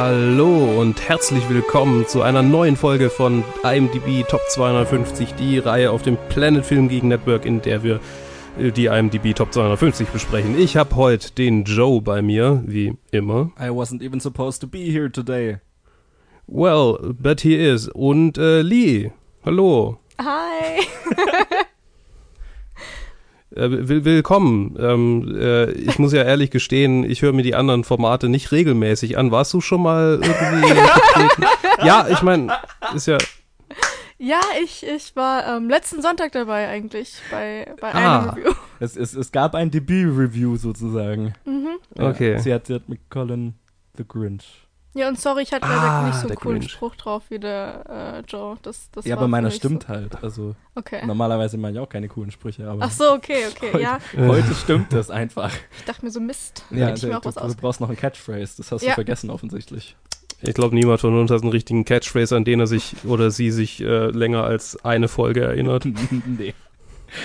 Hallo und herzlich willkommen zu einer neuen Folge von IMDb Top 250, die Reihe auf dem Planet Film Gegen Network, in der wir äh, die IMDb Top 250 besprechen. Ich habe heute den Joe bei mir, wie immer. I wasn't even supposed to be here today. Well, but he is. Und äh, Lee, hallo. Hi. Äh, will, willkommen. Ähm, äh, ich muss ja ehrlich gestehen, ich höre mir die anderen Formate nicht regelmäßig an. Warst du schon mal irgendwie? Ja, ich meine, ist ja. Ja, ich, ich war ähm, letzten Sonntag dabei eigentlich bei, bei Ah. einem Review. Es, es, es gab ein Debüt-Review sozusagen. Mhm. Ja, Okay. Sie hat, sie hat mit Colin the Grinch. Ja, und sorry, ich hatte Ah, leider nicht so einen coolen Grinch. Spruch drauf wie der äh, Joe. Das, das ja, war aber meiner stimmt So. halt. Also Okay. normalerweise meine ich auch keine coolen Sprüche, aber Ach so, okay, okay. Ja, heute stimmt das einfach. ich dachte mir so Mist. Ja, Hätte ich du, mir auch du, was du aus. brauchst noch einen Catchphrase. Das hast du Ja. vergessen offensichtlich. Ich glaube, niemand von uns hat einen richtigen Catchphrase, an den er sich oder sie sich äh, länger als eine Folge erinnert. nee.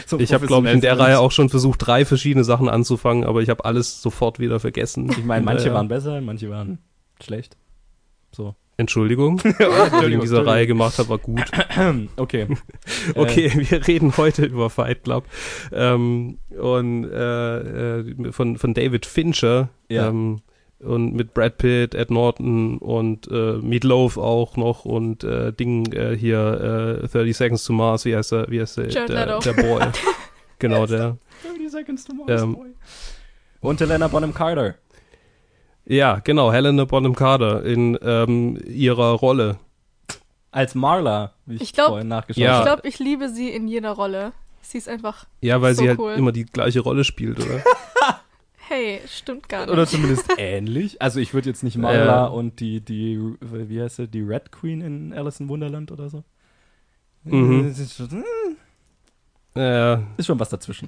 So Ich habe, glaube ich, in der Reihe auch schon versucht, drei verschiedene Sachen anzufangen, aber ich habe alles sofort wieder vergessen. Ich meine, manche waren besser, manche waren schlecht. So. Entschuldigung, was ich in dieser Reihe gemacht habe, war gut. Okay. Okay, wir reden heute über Fight Club ähm, und äh, äh, von, von David Fincher Ja. ähm, und mit Brad Pitt, Ed Norton und äh, Meatloaf auch noch und äh, Ding äh, hier äh, 30 Seconds to Mars, wie heißt der, wie heißt der, Jared der, Leto. der Boy. genau, der. 30 Seconds to Ähm, Boy. Und Helena Bonham Carter. Ja, genau, Helena Bonham Carter in ähm, ihrer Rolle. Als Marla, wie ich, Ich glaub- vorhin nachgeschaut Ja. Ich habe. glaube, ich liebe sie in jeder Rolle. Sie ist einfach, Ja, weil So sie halt cool. immer die gleiche Rolle spielt, oder? hey, stimmt gar nicht. Oder zumindest ähnlich. Also ich würde jetzt nicht Marla Ja. und die, die, wie heißt sie, die Red Queen in Alice in Wonderland oder so. Mhm. Schon, Ja, ist schon was dazwischen.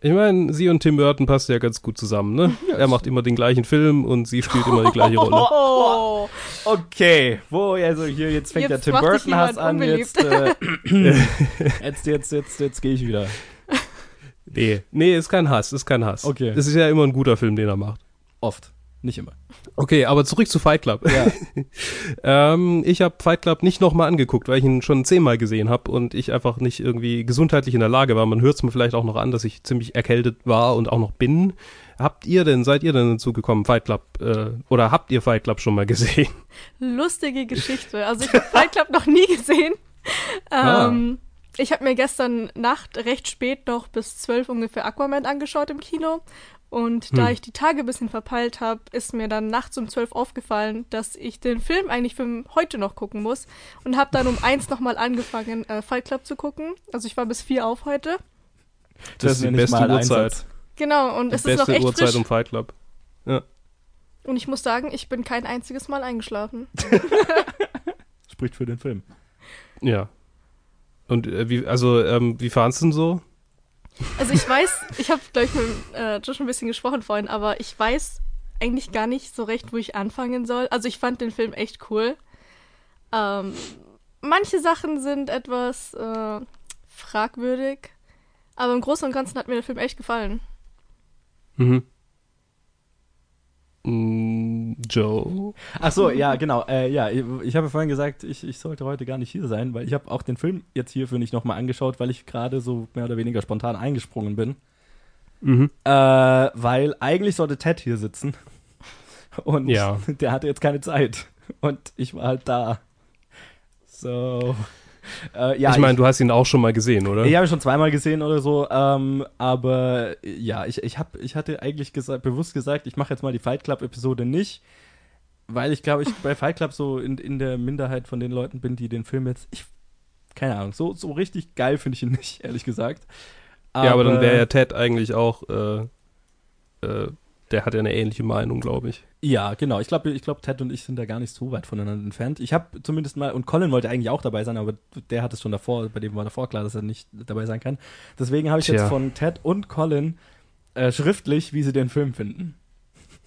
Ich meine, sie und Tim Burton passt ja ganz gut zusammen, ne? er macht immer den gleichen Film und sie spielt immer die gleiche Rolle. Oh, Okay, wo, also hier, jetzt fängt Jetzt der Tim Burton Hass an, unbeliebt. jetzt, äh, jetzt, jetzt, jetzt, jetzt gehe ich wieder. Nee, nee, ist kein Hass, ist kein Hass. Okay. Das ist ja immer ein guter Film, den er macht. Oft, nicht immer. Okay, aber zurück zu Fight Club. Ja. ähm, ich habe Fight Club nicht nochmal angeguckt, weil ich ihn schon zehnmal gesehen habe und ich einfach nicht irgendwie gesundheitlich in der Lage war. Man hört es mir vielleicht auch noch an, dass ich ziemlich erkältet war und auch noch bin. Habt ihr denn, seid ihr denn dazu gekommen, Fight Club, äh, oder habt ihr Fight Club schon mal gesehen? lustige Geschichte. Also ich habe Fight Club noch nie gesehen. Ah. Ähm, Ich habe mir gestern Nacht recht spät noch bis zwölf ungefähr Aquaman angeschaut im Kino. Und da Hm. ich die Tage ein bisschen verpeilt habe, ist mir dann nachts um zwölf aufgefallen, dass ich den Film eigentlich für heute noch gucken muss. Und habe dann um eins nochmal angefangen, äh, Fight Club zu gucken. Also ich war bis vier auf heute. Das ist die beste Uhrzeit. Einsatz. Genau, und Die es ist noch beste echt Uhrzeit frisch. um Fight Club. Und ich muss sagen, ich bin kein einziges Mal eingeschlafen. Spricht für den Film. Ja. Und äh, wie, also, ähm, wie fandst du denn so? Also ich weiß, ich habe gleich mit äh, Josh ein bisschen gesprochen vorhin, aber ich weiß eigentlich gar nicht so recht, wo ich anfangen soll. Also ich fand den Film echt cool. Ähm, manche Sachen sind etwas äh, fragwürdig, aber im Großen und Ganzen hat mir der Film echt gefallen. Mhm. Mm, Joe? Ach so, ja, genau. Äh, ja, ich, ich habe vorhin gesagt, ich, ich sollte heute gar nicht hier sein, weil ich habe auch den Film jetzt hierfür nicht nochmal angeschaut, weil ich gerade so mehr oder weniger spontan eingesprungen bin. Mhm. Äh, weil eigentlich sollte Ted hier sitzen. Und Ja. der hatte jetzt keine Zeit. Und ich war halt da. So. Äh, ja, ich meine, du hast ihn auch schon mal gesehen, oder? Ich habe ihn schon zweimal gesehen oder so, ähm, aber ja, ich, ich, hab, ich hatte eigentlich gesagt, bewusst gesagt, ich mache jetzt mal die Fight Club-Episode nicht, weil ich glaube, ich bei Fight Club so in, in der Minderheit von den Leuten bin, die den Film jetzt, ich, keine Ahnung, so, so richtig geil finde ich ihn nicht, ehrlich gesagt. ja, aber dann wäre ja Ted eigentlich auch, äh, äh, der hat ja eine ähnliche Meinung, glaube ich. Ja, genau. Ich glaube, ich glaub, Ted und ich sind da gar nicht so weit voneinander entfernt. Ich habe zumindest mal, und Colin wollte eigentlich auch dabei sein, aber der hat es schon davor, bei dem war davor klar, dass er nicht dabei sein kann. Deswegen habe ich Tja. jetzt von Ted und Colin äh, schriftlich, wie sie den Film finden.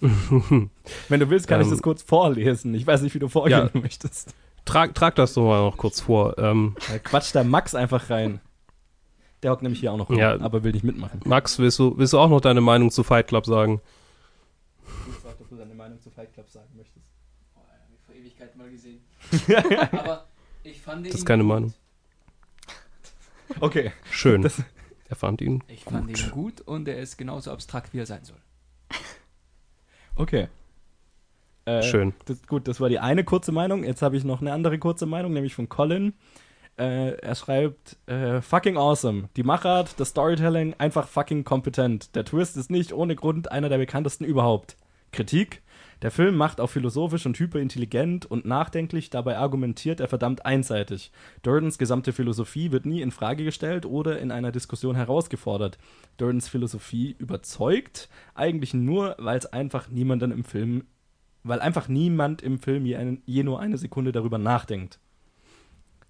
Wenn du willst, kann ich Ähm, das kurz vorlesen. Ich weiß nicht, wie du vorgehen Ja. möchtest. Trag, trag das doch mal noch kurz vor. Ähm, Da quatscht der Max einfach rein. Der hockt nämlich hier auch noch rum, Ja. aber will nicht mitmachen. Max, willst du, willst du auch noch deine Meinung zu Fight Club sagen? Ich frage, ob du deine Meinung zu Fight Club sagen möchtest. vor Ewigkeit mal gesehen. Aber ich fand ihn. Das ist keine gut. Meinung. Okay. Schön. Das- er fand ihn Ich fand gut. ihn gut und er ist genauso abstrakt, wie er sein soll. Okay. Äh, Schön. Das, gut, das war die eine kurze Meinung. Jetzt habe ich noch eine andere kurze Meinung, nämlich von Colin. Äh, er schreibt, äh, fucking awesome. Die Machart, das Storytelling, einfach fucking kompetent. Der Twist ist nicht ohne Grund einer der bekanntesten überhaupt. Kritik? Der Film macht auch philosophisch und hyperintelligent und nachdenklich, dabei argumentiert er verdammt einseitig. Durdens gesamte Philosophie wird nie in Frage gestellt oder in einer Diskussion herausgefordert. Durdens Philosophie überzeugt eigentlich nur, weil es einfach niemanden im Film weil einfach niemand im Film je, einen, je nur eine Sekunde darüber nachdenkt.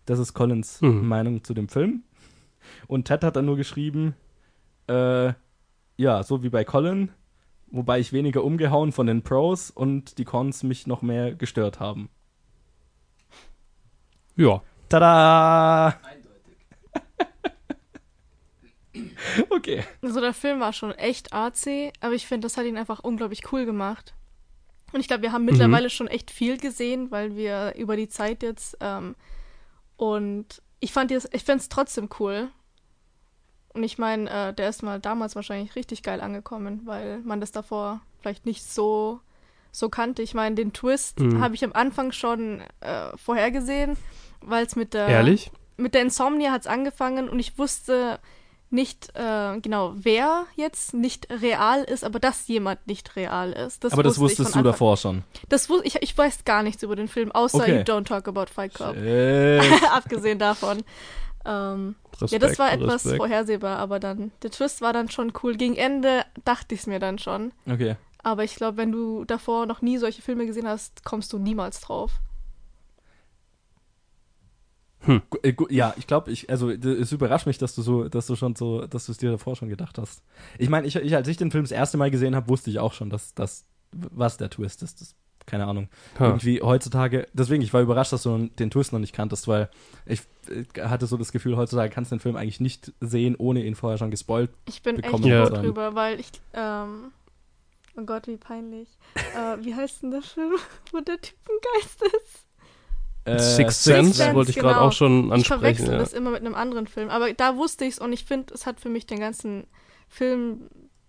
Das ist Collins Mhm. Meinung zu dem Film. Und Ted hat dann nur geschrieben, äh, ja, so wie bei Colin, wobei ich weniger umgehauen von den Pros und die Cons mich noch mehr gestört haben. Ja. Tada! Eindeutig. Okay. Also der Film war schon echt artsy, aber ich finde, das hat ihn einfach unglaublich cool gemacht. Und ich glaube, wir haben mittlerweile schon echt viel gesehen, weil wir über die Zeit jetzt ähm, und ich fand jetzt, ich finde es trotzdem cool. Und ich meine, äh, der ist mal damals wahrscheinlich richtig geil angekommen, weil man das davor vielleicht nicht so so kannte. Ich meine, den Twist Mhm. habe ich am Anfang schon äh, vorhergesehen, weil es mit der Ehrlich? mit der Insomnia hat es angefangen und ich wusste nicht äh, genau, wer jetzt nicht real ist, aber dass jemand nicht real ist. Aber das wusste wusstest du davor schon. Das wus ich, ich weiß gar nichts über den Film, außer Okay. You Don't Talk About Fight Club. Abgesehen davon. Ähm, Respekt, ja, das war etwas Respekt. vorhersehbar, aber dann, der Twist war dann schon cool. Gegen Ende dachte ich es mir dann schon. Okay. Aber ich glaube, wenn du davor noch nie solche Filme gesehen hast, kommst du niemals drauf. Gu- äh, Ja, ich glaube, ich, also es überrascht mich, dass du so, dass du schon so, dass du es dir davor schon gedacht hast. Ich meine, ich, ich, als ich den Film das erste Mal gesehen habe, wusste ich auch schon, dass das, was der Twist ist. Das, keine Ahnung. Ha. Irgendwie heutzutage, deswegen, ich war überrascht, dass du den Twist noch nicht kanntest, weil ich äh, hatte so das Gefühl, heutzutage kannst du den Film eigentlich nicht sehen, ohne ihn vorher schon gespoilt. Ich bin Bekommen echt froh drüber, weil ich, ähm, oh Gott, wie peinlich. äh, wie heißt denn der Film, wo der Typ ein Geist ist? Äh, Sixth Sense, Sense wollte ich gerade genau. auch schon Ich ansprechen. verwechsel Ja. das immer mit einem anderen Film, aber da wusste ich es und ich finde, es hat für mich den ganzen Film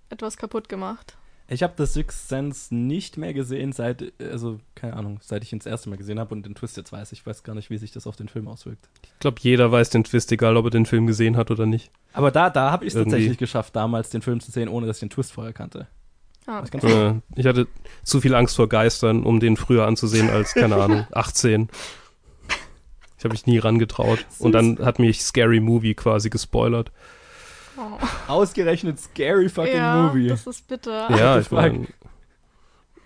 etwas kaputt gemacht. Ich habe das Sixth Sense nicht mehr gesehen, seit, also, keine Ahnung, seit ich ihn das erste Mal gesehen habe und den Twist jetzt weiß. Ich weiß gar nicht, wie sich das auf den Film auswirkt. Ich glaube, jeder weiß den Twist, egal ob er den Film gesehen hat oder nicht. Aber da, da habe ich es tatsächlich geschafft, damals den Film zu sehen, ohne dass ich den Twist vorher kannte. Ah, okay. kannst Äh, ich hatte zu viel Angst vor Geistern, um den früher anzusehen als, keine Ahnung, 18. Ich habe mich nie rangetraut. Und dann hat mich Scary Movie quasi gespoilert. Oh. Ausgerechnet Scary Fucking ja, Movie. das ist bitter. Ja, ich meine,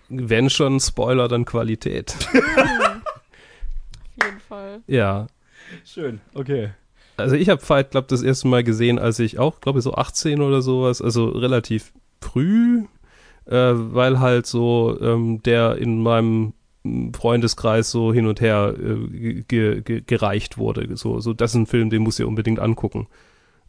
wenn schon Spoiler, dann Qualität. Auf jeden Fall. Ja, Schön, okay. also ich habe Fight Club das erste Mal gesehen, als ich auch, glaube ich, so 18 oder sowas, also relativ früh, äh, weil halt so ähm, der in meinem Freundeskreis so hin und her äh, ge ge gereicht wurde. So, so, das ist ein Film, den muss ihr unbedingt angucken,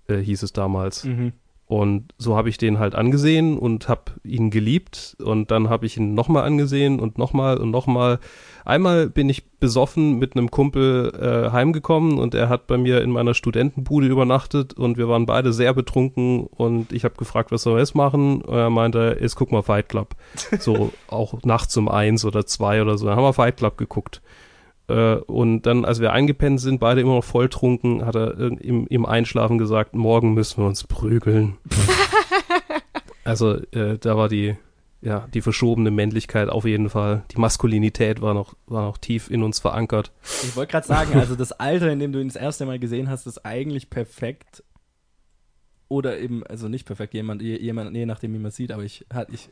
äh, hieß es damals. Mhm. Und so habe ich den halt angesehen und habe ihn geliebt. Und dann habe ich ihn nochmal angesehen und nochmal und nochmal. Einmal bin ich besoffen mit einem Kumpel äh, heimgekommen und er hat bei mir in meiner Studentenbude übernachtet und wir waren beide sehr betrunken und ich habe gefragt, was soll wir jetzt machen? Und er meinte, jetzt guck mal Fight Club. So auch nachts um eins oder zwei oder so. Dann haben wir Fight Club geguckt. Äh, und dann, als wir eingepennt sind, beide immer noch volltrunken, hat er im, im Einschlafen gesagt, morgen müssen wir uns prügeln. also äh, da war die, ja, die verschobene Männlichkeit auf jeden Fall. Die Maskulinität war noch, war noch tief in uns verankert. Ich wollte gerade sagen, also das Alter, in dem du ihn das erste Mal gesehen hast, ist eigentlich perfekt. Oder eben, also nicht perfekt, jemand, je- jemand je nachdem, wie man sieht, aber ich, hat, ich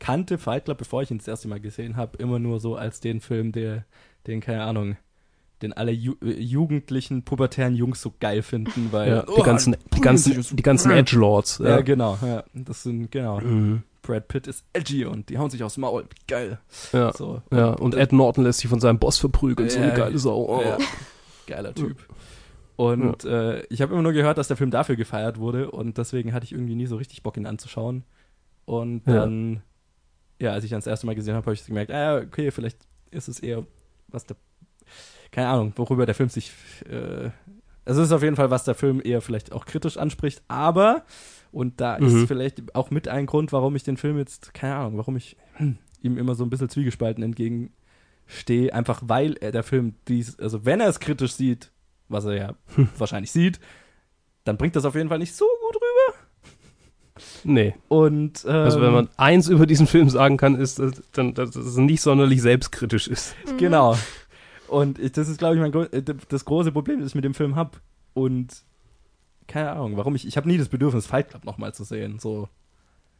kannte Fight Club, bevor ich ihn das erste Mal gesehen habe, immer nur so als den Film, der, den, keine Ahnung, den alle Ju äh, jugendlichen, pubertären Jungs so geil finden, weil Ja, die Oh, ganzen, die ganzen, die ganzen Edgelords. ja, Ja. genau, ja, das sind, genau, Mhm. Brad Pitt ist edgy und die hauen sich aufs Maul, geil, Ja. so, ja, und Ed Norton lässt sich von seinem Boss verprügeln, so eine geile Sau. Oh. Geiler Typ. Und äh, ich habe immer nur gehört, dass der Film dafür gefeiert wurde und deswegen hatte ich irgendwie nie so richtig Bock, ihn anzuschauen. Und dann, ja, als ich ihn das erste Mal gesehen habe, habe ich gemerkt, ah, ja, okay, vielleicht ist es eher was der, keine Ahnung, worüber der Film sich, äh, es ist auf jeden Fall, was der Film eher vielleicht auch kritisch anspricht, aber, und da Mhm. ist vielleicht auch mit ein Grund, warum ich den Film jetzt, keine Ahnung, warum ich hm, ihm immer so ein bisschen zwiegespalten entgegenstehe, einfach weil er der Film dies, also wenn er es kritisch sieht, was er ja wahrscheinlich sieht, dann bringt das auf jeden Fall nicht so gut rüber. Nee. Und ähm, Also wenn man eins über diesen Film sagen kann, ist, dass, dann, dass es nicht sonderlich selbstkritisch ist. Genau. Und ich, das ist, glaube ich, mein, äh, das große Problem, das ich mit dem Film habe. Und keine Ahnung, warum ich. Ich habe nie das Bedürfnis, Fight Club nochmal zu sehen. So,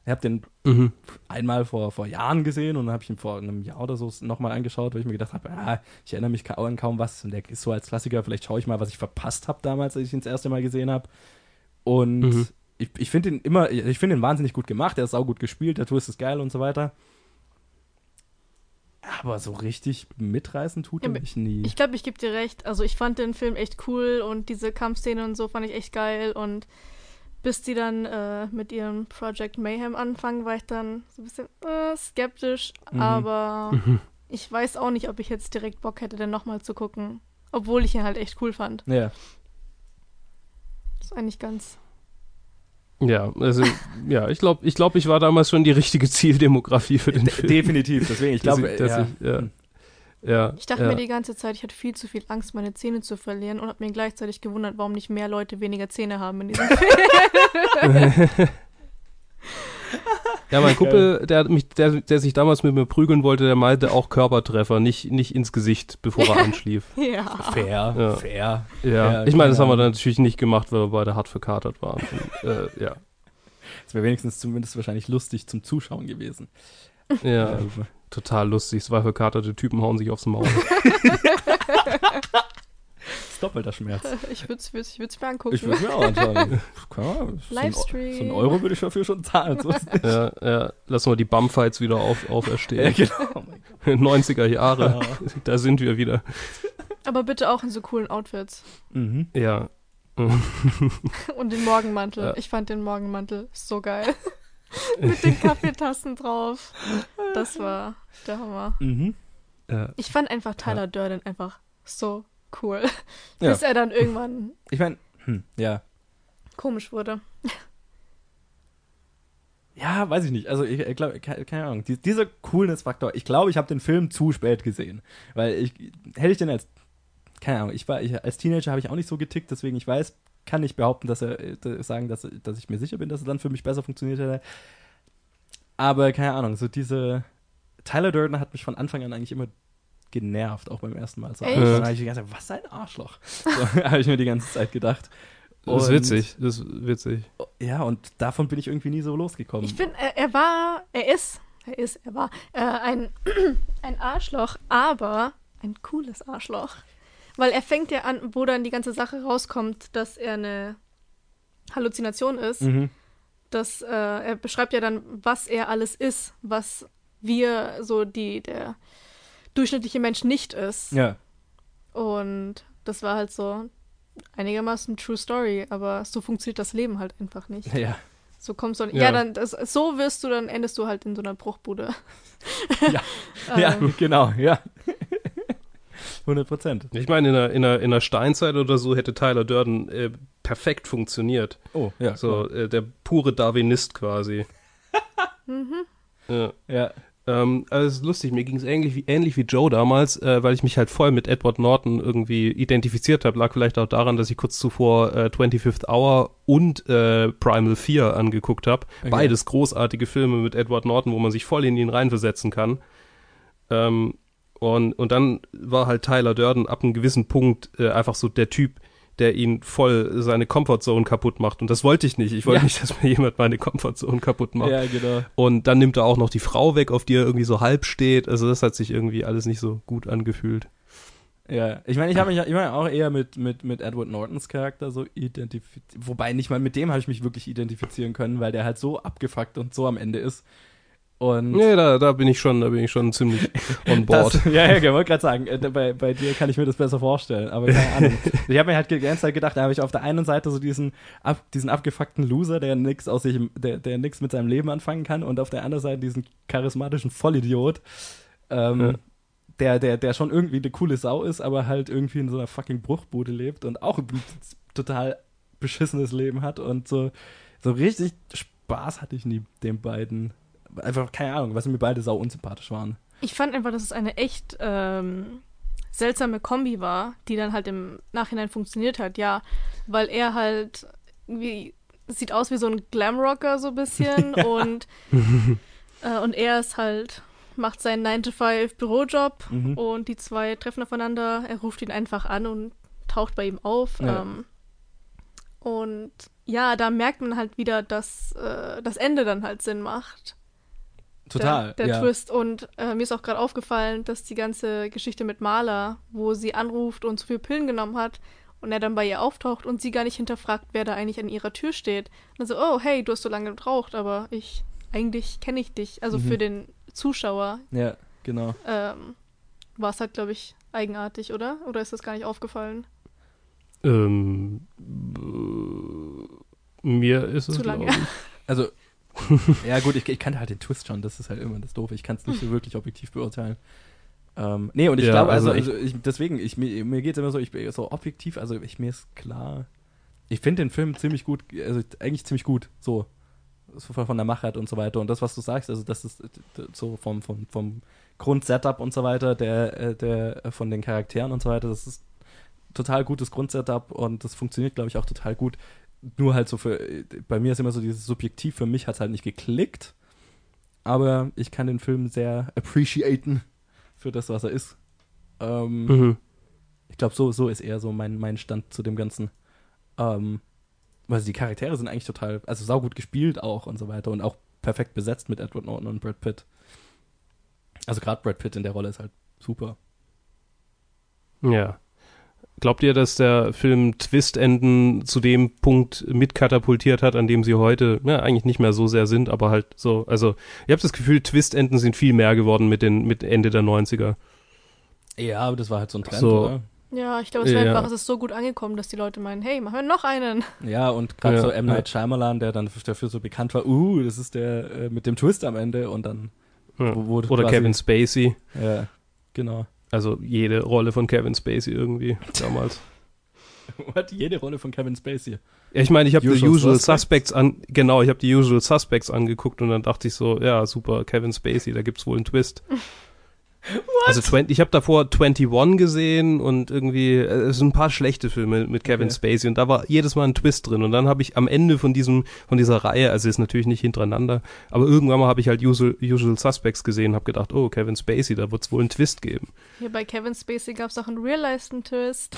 ich habe den Mhm. einmal vor, vor Jahren gesehen und dann habe ich ihn vor einem Jahr oder so nochmal angeschaut, weil ich mir gedacht habe, ah, ich erinnere mich an kaum was. Und der ist so als Klassiker. Vielleicht schaue ich mal, was ich verpasst habe damals, als ich ihn das erste Mal gesehen habe. Und Mhm. Ich, ich finde ihn immer, ich finde ihn wahnsinnig gut gemacht. Er ist auch gut gespielt, der Twist ist geil und so weiter. Aber so richtig mitreißen tut Ja, er mich nie. Ich glaube, ich gebe dir recht. Also ich fand den Film echt cool und diese Kampfszene und so fand ich echt geil und bis die dann äh, mit ihrem Project Mayhem anfangen, war ich dann so ein bisschen äh, skeptisch, Mhm. aber Mhm. ich weiß auch nicht, ob ich jetzt direkt Bock hätte, den nochmal zu gucken. Obwohl ich ihn halt echt cool fand. ja. Das ist eigentlich ganz. Ja, also, ja, ich glaube, ich, glaub, ich war damals schon die richtige Zieldemografie für den De- Film. Definitiv, deswegen, ich glaube, ja. ich, ja. Ja, Ich dachte ja. mir die ganze Zeit, ich hatte viel zu viel Angst, meine Zähne zu verlieren und habe mir gleichzeitig gewundert, warum nicht mehr Leute weniger Zähne haben in diesem Film. Ja, mein Kumpel, der, mich, der, der sich damals mit mir prügeln wollte, der meinte auch Körpertreffer, nicht, nicht ins Gesicht, bevor er einschlief. ja. fair, Ja. fair. Ja, Ja, ich meine, das haben wir dann natürlich nicht gemacht, weil wir beide hart verkatert waren. Und, äh, ja, Das wäre wenigstens zumindest wahrscheinlich lustig zum Zuschauen gewesen. ja, total lustig. Zwei verkaterte Typen hauen sich aufs Maul. doppelter Schmerz. Ich würde es ich würd's mir angucken. Ich würde mir auch anschauen. Klar, so Livestream. So ein Euro würde ich dafür schon zahlen. So ist es. ja, ja, lassen wir die Bumfights wieder auf, ja, auferstehen. genau. Oh mein 90er Jahre, Gott. da sind wir wieder. Aber bitte auch in so coolen Outfits. Mhm. Ja. Und den Morgenmantel. Ja. Ich fand den Morgenmantel so geil. Mit den Kaffeetassen drauf. Das war der Hammer. Mhm. ja. Ich fand einfach Tyler Durden einfach so cool. Ja. Bis er dann irgendwann Ich meine, hm, ja. komisch wurde. Ja, weiß ich nicht. Also ich, ich glaube, keine, Ahnung. Die, dieser Coolness-Faktor, ich glaube, ich habe den Film zu spät gesehen. Weil ich, hätte ich den als, keine Ahnung, ich war, ich, als Teenager habe ich auch nicht so getickt, deswegen ich weiß, kann nicht behaupten, dass er, äh, sagen, dass, dass ich mir sicher bin, dass es dann für mich besser funktioniert hätte. Aber keine Ahnung, so diese, Tyler Durden hat mich von Anfang an eigentlich immer genervt, auch beim ersten Mal. So, Echt? Dann habe ich die ganze Zeit, was ein Arschloch. So habe ich mir die ganze Zeit gedacht. Das ist Und- witzig, das ist witzig. Ja, und davon bin ich irgendwie nie so losgekommen. Ich finde, er, er war, er ist, er ist, er war äh, ein, ein Arschloch, aber ein cooles Arschloch. Weil er fängt ja an, wo dann die ganze Sache rauskommt, dass er eine Halluzination ist. Mhm. dass äh, er beschreibt ja dann, was er alles ist, was wir so die der durchschnittliche Mensch nicht ist. Ja. Und das war halt so einigermaßen True Story, aber so funktioniert das Leben halt einfach nicht. Ja. So kommst du ja, Ja. dann das, so wirst du dann endest du halt in so einer Bruchbude. Ja. Ähm, Ja, genau, ja. 100 Prozent. Ich meine, in der, in, der, in der Steinzeit oder so hätte Tyler Durden äh, perfekt funktioniert. Oh, ja. So, äh, der pure Darwinist quasi. Mhm. Ja. Ja. Ähm, also es ist lustig, mir ging es ähnlich wie, ähnlich wie Joe damals, äh, weil ich mich halt voll mit Edward Norton irgendwie identifiziert habe. Lag vielleicht auch daran, dass ich kurz zuvor äh, 25th Hour und äh, Primal 4 angeguckt habe. Okay. Beides großartige Filme mit Edward Norton, wo man sich voll in ihn reinversetzen kann. Ähm, und, und dann war halt Tyler Durden ab einem gewissen Punkt äh, einfach so der Typ, der ihn voll seine Comfortzone kaputt macht. Und das wollte ich nicht. Ich wollte Ja. nicht, dass mir jemand meine Comfortzone kaputt macht. Ja, genau. Und dann nimmt er auch noch die Frau weg, auf die er irgendwie so halb steht. Also das hat sich irgendwie alles nicht so gut angefühlt. Ja, ich meine, ich habe mich ich meine auch eher mit, mit, mit Edward Nortons Charakter so identifiziert. Wobei nicht mal mit dem habe ich mich wirklich identifizieren können, weil der halt so abgefuckt und so am Ende ist. Und Nee, da, da bin ich schon, da bin ich schon ziemlich on board. Das, ja, ja, ich wollte gerade sagen, äh, bei, bei dir kann ich mir das besser vorstellen, aber keine Ahnung. ich habe mir halt die ganze Zeit gedacht, da habe ich auf der einen Seite so diesen, ab, diesen abgefuckten Loser, der nix aus sich, der, der nix mit seinem Leben anfangen kann und auf der anderen Seite diesen charismatischen Vollidiot, ähm, Ja. der, der, der schon irgendwie eine coole Sau ist, aber halt irgendwie in so einer fucking Bruchbude lebt und auch ein total beschissenes Leben hat und so, so richtig Spaß hatte ich nie den beiden. Einfach, keine Ahnung, weil sie mir beide sau unsympathisch waren. Ich fand einfach, dass es eine echt ähm, seltsame Kombi war, die dann halt im Nachhinein funktioniert hat, ja. Weil er halt wie sieht aus wie so ein Glamrocker so ein bisschen und, äh, und er ist halt, macht seinen 9-to-5 Bürojob Mhm. und die zwei treffen aufeinander. Er ruft ihn einfach an und taucht bei ihm auf. Ja. Ähm, und ja, da merkt man halt wieder, dass äh, das Ende dann halt Sinn macht. Total. Der, der ja. Twist. Und äh, mir ist auch gerade aufgefallen, dass die ganze Geschichte mit Marla, wo sie anruft und zu viel Pillen genommen hat und er dann bei ihr auftaucht und sie gar nicht hinterfragt, wer da eigentlich an ihrer Tür steht. Und dann so, oh, hey, du hast so lange gebraucht, aber ich, eigentlich kenne ich dich. Also Mhm. für den Zuschauer Ja, genau. ähm, war es halt, glaube ich, eigenartig, oder? Oder ist das gar nicht aufgefallen? Ähm, äh, mir ist es, Zu lange. glaub ich. Also, ja gut, ich, ich kannte halt den Twist schon, das ist halt immer das Doofe. Ich kann es nicht so wirklich objektiv beurteilen. Ähm, nee, und ich Ja, glaube, also, also also ich, deswegen, ich, mir, mir geht es immer so, ich bin so objektiv, also ich, mir ist klar, ich finde den Film ziemlich gut, also eigentlich ziemlich gut, so. So von der Machart und so weiter. Und das, was du sagst, also das ist äh, so vom, vom, vom Grundsetup und so weiter, der, äh, der äh, von den Charakteren und so weiter, das ist total gutes Grundsetup und das funktioniert, glaube ich, auch total gut. Nur halt so für, bei mir ist immer so dieses Subjektiv, für mich hat es halt nicht geklickt, aber ich kann den Film sehr appreciaten für das, was er ist. Ähm, Mhm. Ich glaube, so, so ist eher so mein, mein Stand zu dem Ganzen. Ähm, weil die Charaktere sind eigentlich total, also saugut gespielt auch und so weiter und auch perfekt besetzt mit Edward Norton und Brad Pitt. Also gerade Brad Pitt in der Rolle ist halt super. Ja. Glaubt ihr, dass der Film Twist-Enden zu dem Punkt mitkatapultiert hat, an dem sie heute ja, eigentlich nicht mehr so sehr sind, aber halt so, also ich habe das Gefühl, Twist-Enden sind viel mehr geworden mit den mit Ende der 90er. Ja, aber das war halt so ein Trend, So. oder? Ja, ich glaube, es war Ja. einfach, es ist so gut angekommen, dass die Leute meinen, hey, machen wir noch einen. Ja, und gerade Ja, so M. Night Shyamalan, der dann dafür so bekannt war, uh, das ist der äh, mit dem Twist am Ende und dann Ja. Wo Oder quasi- Kevin Spacey. Ja, genau. Also jede Rolle von Kevin Spacey irgendwie damals. Hat jede Rolle von Kevin Spacey. Ja, ich meine, ich habe die Usual Usual Suspects? Suspects an, genau, ich habe die Usual Suspects angeguckt und dann dachte ich so, ja, super, Kevin Spacey, da gibt's wohl einen Twist. Also 20, ich habe davor 21 gesehen und irgendwie, äh, es sind ein paar schlechte Filme mit Kevin Okay. Spacey und da war jedes Mal ein Twist drin und dann habe ich am Ende von diesem, von dieser Reihe, also ist natürlich nicht hintereinander, aber irgendwann mal habe ich halt Usual, Usual Suspects gesehen und habe gedacht, oh, Kevin Spacey, da wird's wohl einen Twist geben. Hier bei Kevin Spacey gab es auch einen Real-Life-Twist.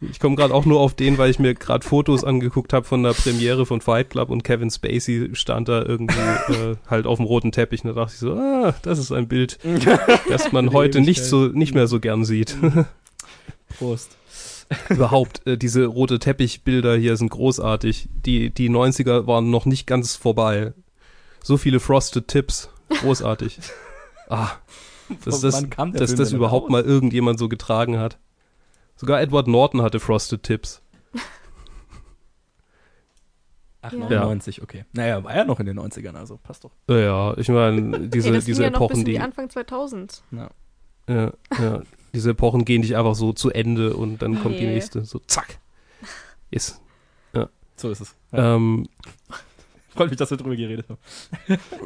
Ich komme gerade auch nur auf den, weil ich mir gerade Fotos angeguckt habe von der Premiere von Fight Club und Kevin Spacey stand da irgendwie äh, halt auf dem roten Teppich. Und da dachte ich so, ah, das ist ein Bild, das man heute nicht so nicht mehr so gern sieht. Prost. Überhaupt, äh, diese rote Teppichbilder hier sind großartig. Die, die 90er waren noch nicht ganz vorbei. So viele Frosted Tips. Großartig. Ah, dass das, dass das überhaupt raus? mal irgendjemand so getragen hat. Sogar Edward Norton hatte Frosted Tips. Ach, Ja. 99, okay. Naja, war ja noch in den 90ern, also passt doch. Ja, Ja, ich meine, diese, Ey, diese ja Epochen, die die, Anfang 2000. Ja. ja, ja, diese Epochen gehen nicht einfach so zu Ende und dann kommt die Nee. nächste. So, zack. Yes. So ist es. Ja. Ähm, Freut mich, dass wir drüber geredet haben.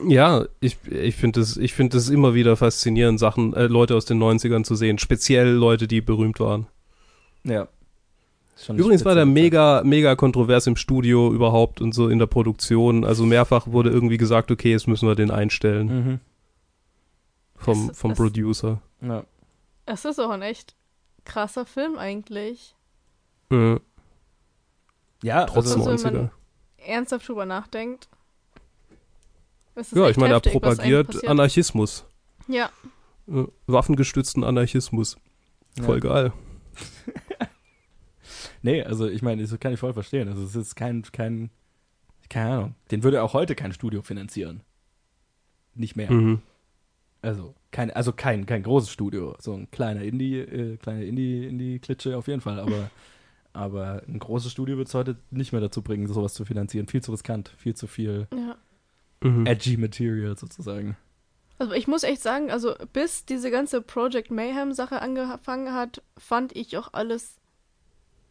Ja, ich, ich finde es ich find immer wieder faszinierend, Sachen, äh, Leute aus den 90ern zu sehen. Speziell Leute, die berühmt waren. Ja. Übrigens war der mega, mega kontrovers im Studio überhaupt und so in der Produktion. Also mehrfach wurde irgendwie gesagt, okay, jetzt müssen wir den einstellen. Mhm. vom, Es- vom es- Producer. Ja. Es ist auch ein echt krasser Film eigentlich. Äh, Ja, trotz Also, wenn 90er. man- Ernsthaft drüber nachdenkt. Es ist Ja, ich meine, er heftig, propagiert. Anarchismus. Ja, Äh, waffengestützten Anarchismus. Ja. Voll geil. Nee, also ich meine, das kann ich voll verstehen. Also es ist kein, kein, keine Ahnung. Den würde auch heute kein Studio finanzieren. Nicht mehr. Mhm. Also kein, also kein, kein großes Studio. So ein kleiner Indie, äh, kleine Indie, Indie-Klitsche auf jeden Fall. Aber, aber ein großes Studio wird es heute nicht mehr dazu bringen, sowas zu finanzieren. Viel zu riskant, viel zu viel. ja. Mhm. edgy Material sozusagen. Also ich muss echt sagen, also bis diese ganze Project Mayhem Sache angefangen hat, fand ich auch alles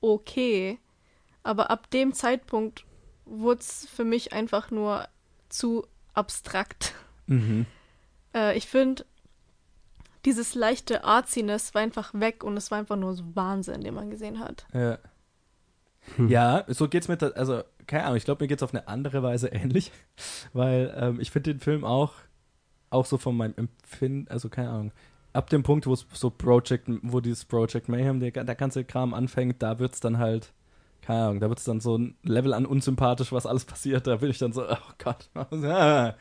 okay. Aber ab dem Zeitpunkt wurde es für mich einfach nur zu abstrakt. Mhm. Äh, ich finde, dieses leichte Arziness war einfach weg und es war einfach nur so Wahnsinn, den man gesehen hat. Ja. Hm. Ja, so geht's mir, ta- also, keine Ahnung, ich glaube, mir geht's auf eine andere Weise ähnlich, weil ähm, ich finde den Film auch, auch so von meinem Empfinden, also keine Ahnung, ab dem Punkt, wo es so Project, wo dieses Project Mayhem, der, der ganze Kram anfängt, da wird's dann halt, keine Ahnung, da wird's dann so ein Level an unsympathisch, was alles passiert, da bin ich dann so, oh Gott,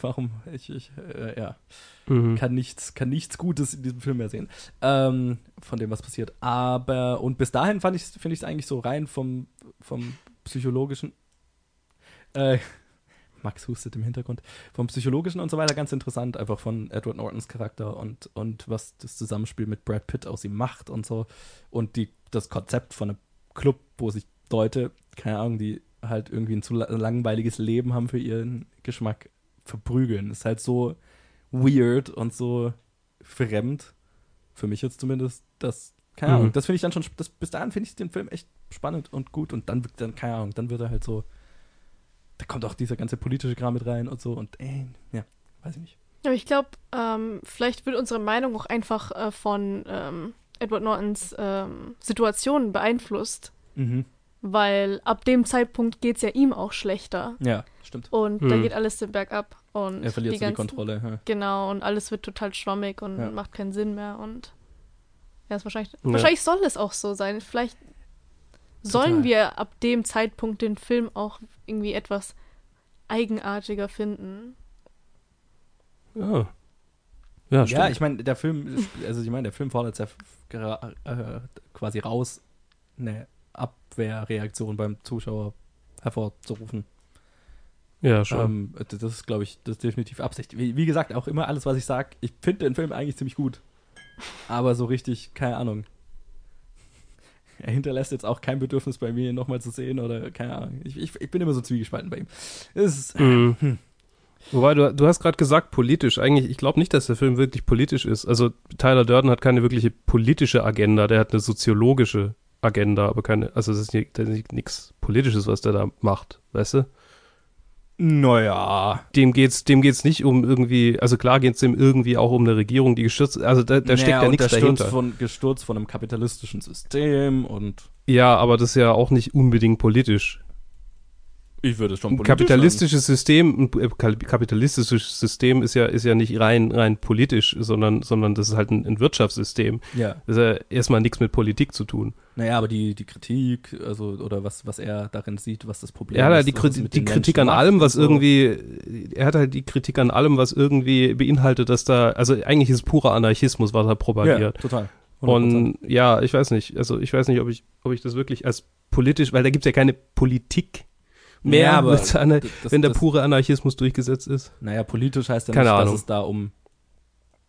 warum, ich, ich, äh, ja Mhm. kann nichts, kann nichts Gutes in diesem Film mehr sehen. Ähm, von dem, was passiert. Aber, und bis dahin fand ich, finde ich es eigentlich so rein vom, vom psychologischen, äh, Max hustet im Hintergrund, vom psychologischen und so weiter ganz interessant, einfach von Edward Nortons Charakter und, und was das Zusammenspiel mit Brad Pitt aus ihm macht und so. Und die, das Konzept von einem Club, wo sich Leute, keine Ahnung, die halt irgendwie ein zu la- langweiliges Leben haben für ihren Geschmack, verprügeln. Ist halt so weird und so fremd. Für mich jetzt zumindest, dass, keine Mhm. Ahnung, das finde ich dann schon, das, bis dahin finde ich den Film echt spannend und gut und dann, dann, keine Ahnung, dann wird er halt so, da kommt auch dieser ganze politische Kram mit rein und so und, ey, ja, weiß ich nicht. Aber ich glaube, ähm, vielleicht wird unsere Meinung auch einfach äh, von ähm, Edward Nortons ähm, Situation beeinflusst, Mhm. weil ab dem Zeitpunkt geht es ja ihm auch schlechter. Ja, stimmt. Und Hm. da geht alles den bergab. Und Er verliert die so die ganzen- Kontrolle. Ja. Genau, und alles wird total schwammig und Ja. macht keinen Sinn mehr. Und ja, ist wahrscheinlich, Ja. wahrscheinlich soll es auch so sein. Vielleicht sollen Total. wir ab dem Zeitpunkt den Film auch irgendwie etwas eigenartiger finden. Ja. Ja, stimmt. Ja, ich meine, der Film, also ich meine, der Film fordert ja äh, quasi raus, eine Abwehrreaktion beim Zuschauer hervorzurufen. ja, schon. Ähm, das ist, glaube ich, das ist definitiv Absicht. Wie, wie gesagt, auch immer alles, was ich sage, ich finde den Film eigentlich ziemlich gut. Aber so richtig, keine Ahnung. Er hinterlässt jetzt auch kein Bedürfnis bei mir, ihn nochmal zu sehen oder keine Ahnung. Ich, ich, ich bin immer so zwiegespalten bei ihm. Ist, Mhm. hm. Wobei, du, du hast gerade gesagt, politisch. Eigentlich, ich glaube nicht, dass der Film wirklich politisch ist. Also Tyler Durden hat keine wirkliche politische Agenda, der hat eine soziologische Agenda, aber keine, also es ist nichts Politisches, was der da macht, weißt du? Naja. Dem geht's, dem geht's nicht um irgendwie, also klar geht's dem irgendwie auch um eine Regierung, die gestürzt, also da, da steckt ja nichts der dahinter. Von, gestürzt von einem kapitalistischen System und Ja, aber das ist ja auch nicht unbedingt politisch. Ich würde es schon Ein kapitalistisches System, ein äh, kapitalistisches System ist ja, ist ja nicht rein, rein politisch, sondern, sondern das ist halt ein, ein Wirtschaftssystem. sagen. Ja. Das ist ja erstmal nichts mit Politik zu tun. Naja, aber die, die Kritik, also, oder was, was er darin sieht, was das Problem Er hat halt ist, die, es Kritik, mit die Kritik Menschen an allem, was so. irgendwie, er hat halt die Kritik an allem, was irgendwie beinhaltet, dass da, also eigentlich ist es purer Anarchismus, was er Ja, propagiert. total. 100%. Und ja, ich weiß nicht, also ich weiß nicht, ob ich, ob ich das wirklich als politisch, weil da gibt es ja keine Politik mehr, Ja, aber d- das- wenn der das- pure Anarchismus durchgesetzt ist. Naja, politisch heißt ja Keine nicht, Ahnung. dass es da um,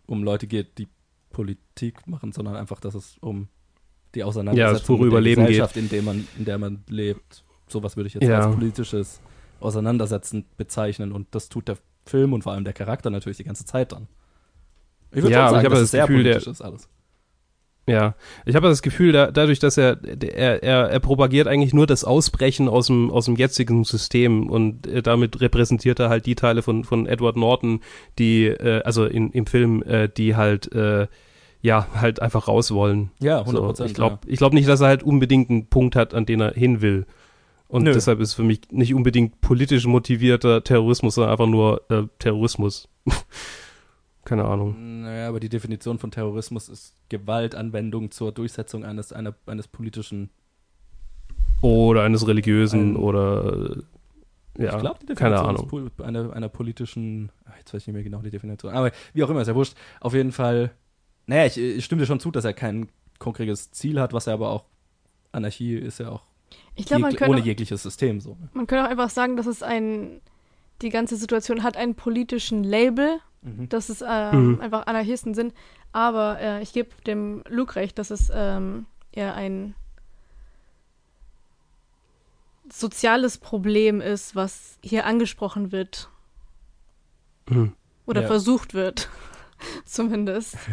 um Leute geht, die Politik machen, sondern einfach, dass es um die Ja, Auseinandersetzung das pure mit der Überleben geht. Gesellschaft, in, dem man, in der man lebt. Sowas würde ich jetzt Ja. als politisches Auseinandersetzen bezeichnen. Und das tut der Film und vor allem der Charakter natürlich die ganze Zeit dann. Ich würde Ja, sagen, ich habe dass das es sehr Gefühl, der- politisch ist alles. Ja, ich habe das Gefühl, da, dadurch, dass er, er, er, er propagiert eigentlich nur das Ausbrechen aus dem, aus dem jetzigen System und äh, damit repräsentiert er halt die Teile von, von Edward Norton, die, äh, also in, im Film, äh, die halt, äh, ja, halt einfach raus wollen. Ja, 100 So, Prozent. ich glaube ich glaub nicht, dass er halt unbedingt einen Punkt hat, an den er hin will. Und Nö. deshalb ist für mich nicht unbedingt politisch motivierter Terrorismus, sondern einfach nur äh, Terrorismus. Keine Ahnung. Naja, aber die Definition von Terrorismus ist Gewaltanwendung zur Durchsetzung eines, einer, eines politischen. Oder eines religiösen Ein- oder ja, ich glaube, die keine Definition Ahnung. ist einer, einer politischen. ach, Jetzt weiß ich nicht mehr genau die Definition. Aber wie auch immer, ist ja wurscht. Auf jeden Fall. Naja, ich, ich stimme dir schon zu, dass er kein konkretes Ziel hat, was er aber auch. Anarchie ist ja auch Ich glaube, man jeg könnte ohne auch, jegliches System so. ne? man könnte auch einfach sagen, dass es ein, die ganze Situation hat einen politischen Label, Mhm. dass es ähm, Mhm. einfach Anarchisten sind. Aber äh, ich gebe dem Luke recht, dass es ähm, eher ein soziales Problem ist, was hier angesprochen wird. Hm. Oder Ja. versucht wird, zumindest.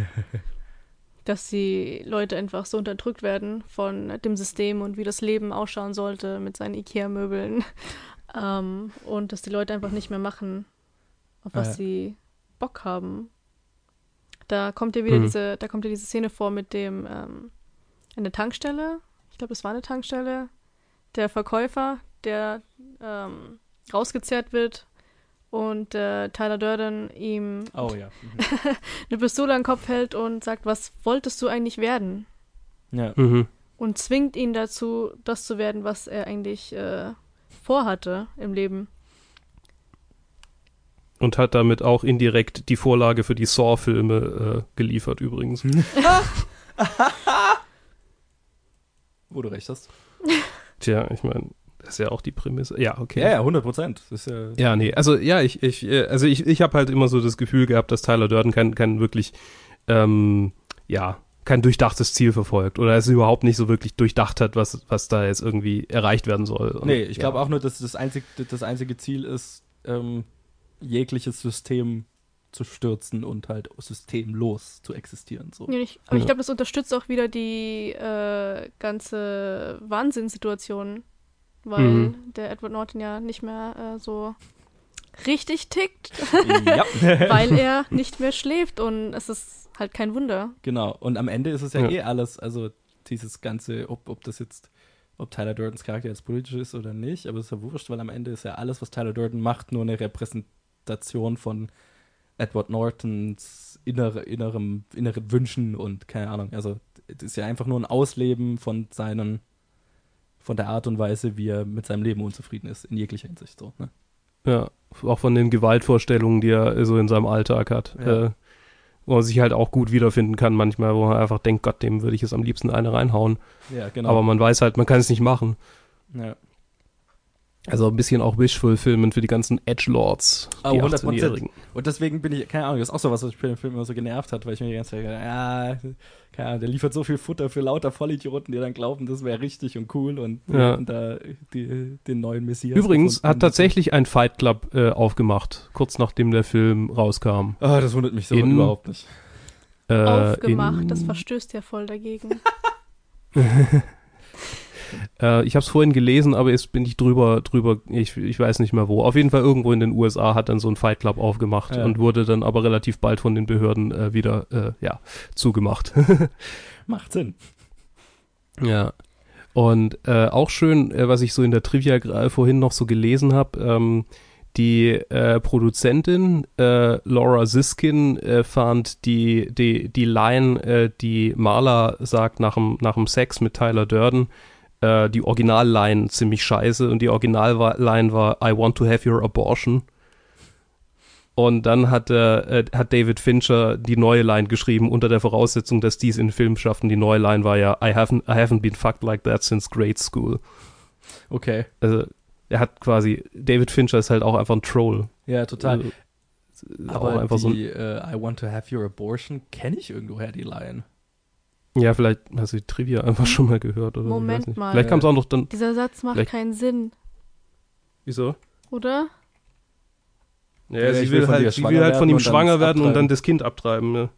Dass die Leute einfach so unterdrückt werden von dem System und wie das Leben ausschauen sollte mit seinen Ikea-Möbeln. Ähm, und dass die Leute einfach nicht mehr machen, auf was Ja. sie Bock haben. Da kommt ja wieder Mhm. diese, da kommt ja diese Szene vor mit dem ähm, an der Tankstelle. Ich glaube, das war eine Tankstelle. Der Verkäufer, der ähm, rausgezerrt wird und äh, Tyler Durden ihm Oh ja. eine Pistole an den Kopf hält und sagt, was wolltest du eigentlich werden? Mhm. Ja. Mhm. Und zwingt ihn dazu, das zu werden, was er eigentlich äh, vorhatte im Leben. Und hat damit auch indirekt die Vorlage für die Saw-Filme äh, geliefert, übrigens. Wo du recht hast. Tja, ich meine, das ist ja auch die Prämisse. Ja, okay. Ja, ja, 100 Prozent. Ja. Ja, nee, also ja, ich, ich, äh, also ich, ich habe halt immer so das Gefühl gehabt, dass Tyler Durden kein, kein wirklich, ähm, ja, kein durchdachtes Ziel verfolgt oder es überhaupt nicht so wirklich durchdacht hat, was, was da jetzt irgendwie erreicht werden soll. Und, Nee, ich ja. glaube auch nur, dass das einzige, das einzige Ziel ist, ähm, jegliches System zu stürzen und halt systemlos zu existieren. So. Ja, ich, aber ich Ja. glaube, das unterstützt auch wieder die äh, ganze Wahnsinnssituation, weil Mhm. der Edward Norton ja nicht mehr äh, so richtig tickt, ja. weil er nicht mehr schläft und es ist halt kein Wunder. Genau. Und am Ende ist es ja, Ja. eh alles, also dieses ganze, ob, ob das jetzt, ob Tyler Durdens Charakter jetzt politisch ist oder nicht, aber es ist ja wurscht, weil am Ende ist ja alles, was Tyler Durden macht, nur eine Repräsentation von Edward Nortons innere, innerem, inneren Wünschen und keine Ahnung. Also es ist ja einfach nur ein Ausleben von seinen, von der Art und Weise, wie er mit seinem Leben unzufrieden ist, in jeglicher Hinsicht so. Ne? Ja, auch von den Gewaltvorstellungen, die er so in seinem Alltag hat. Ja. Äh, wo er sich halt auch gut wiederfinden kann manchmal, wo er einfach denkt, Gott, dem würde ich jetzt am liebsten eine reinhauen. Ja, genau. Aber man weiß halt, man kann es nicht machen. ja. Also ein bisschen auch Wishful-Filmen für die ganzen Edgelords, Oh, die 100%. 18-Jährigen. Und deswegen bin ich, keine Ahnung, das ist auch so was, was mich bei dem Film immer so genervt hat, weil ich mir die ganze Zeit gedacht, ja, keine Ahnung, der liefert so viel Futter für lauter Vollidioten, die dann glauben, das wäre richtig und cool und, Ja. und da die, den neuen Messias. Übrigens hat tatsächlich ein Fight Club äh, aufgemacht, kurz nachdem der Film rauskam. Ah, das wundert mich so In- überhaupt nicht. Äh, Aufgemacht, in- das verstößt ja voll dagegen. Äh, ich habe es vorhin gelesen, aber jetzt bin ich drüber, drüber, ich, ich weiß nicht mehr wo. Auf jeden Fall irgendwo in den USA hat dann so ein Fight Club aufgemacht Ja. und wurde dann aber relativ bald von den Behörden äh, wieder, äh, ja, zugemacht. Macht Sinn. ja. Und äh, auch schön, äh, was ich so in der Trivia vorhin noch so gelesen habe, ähm, die äh, Produzentin äh, Laura Siskin äh, fand die, die, die Line, äh, die Marla sagt nach dem, nach dem Sex mit Tyler Durden, äh, die Originalline ziemlich scheiße und die Originalline war I want to have your abortion. Und dann hat, äh, äh, hat David Fincher die neue Line geschrieben, unter der Voraussetzung, dass dies in den Film schaffen. Die neue Line war ja I haven't, I haven't been fucked like that since grade school. Okay. Also er hat quasi, David Fincher ist halt auch einfach ein Troll. Ja, total. Also, Aber auch einfach so ein, die äh, I want to have your abortion kenne ich irgendwoher, die Line. Ja, vielleicht hast du die Trivia einfach schon mal gehört oder Moment ich weiß nicht. mal. Vielleicht kam es auch noch dann, Dieser Satz macht Vielleicht- keinen Sinn, wieso? oder? Ja, Ja, sie ich will halt, sie will halt von ihm schwanger werden und dann abtreiben. das Kind abtreiben. Ja.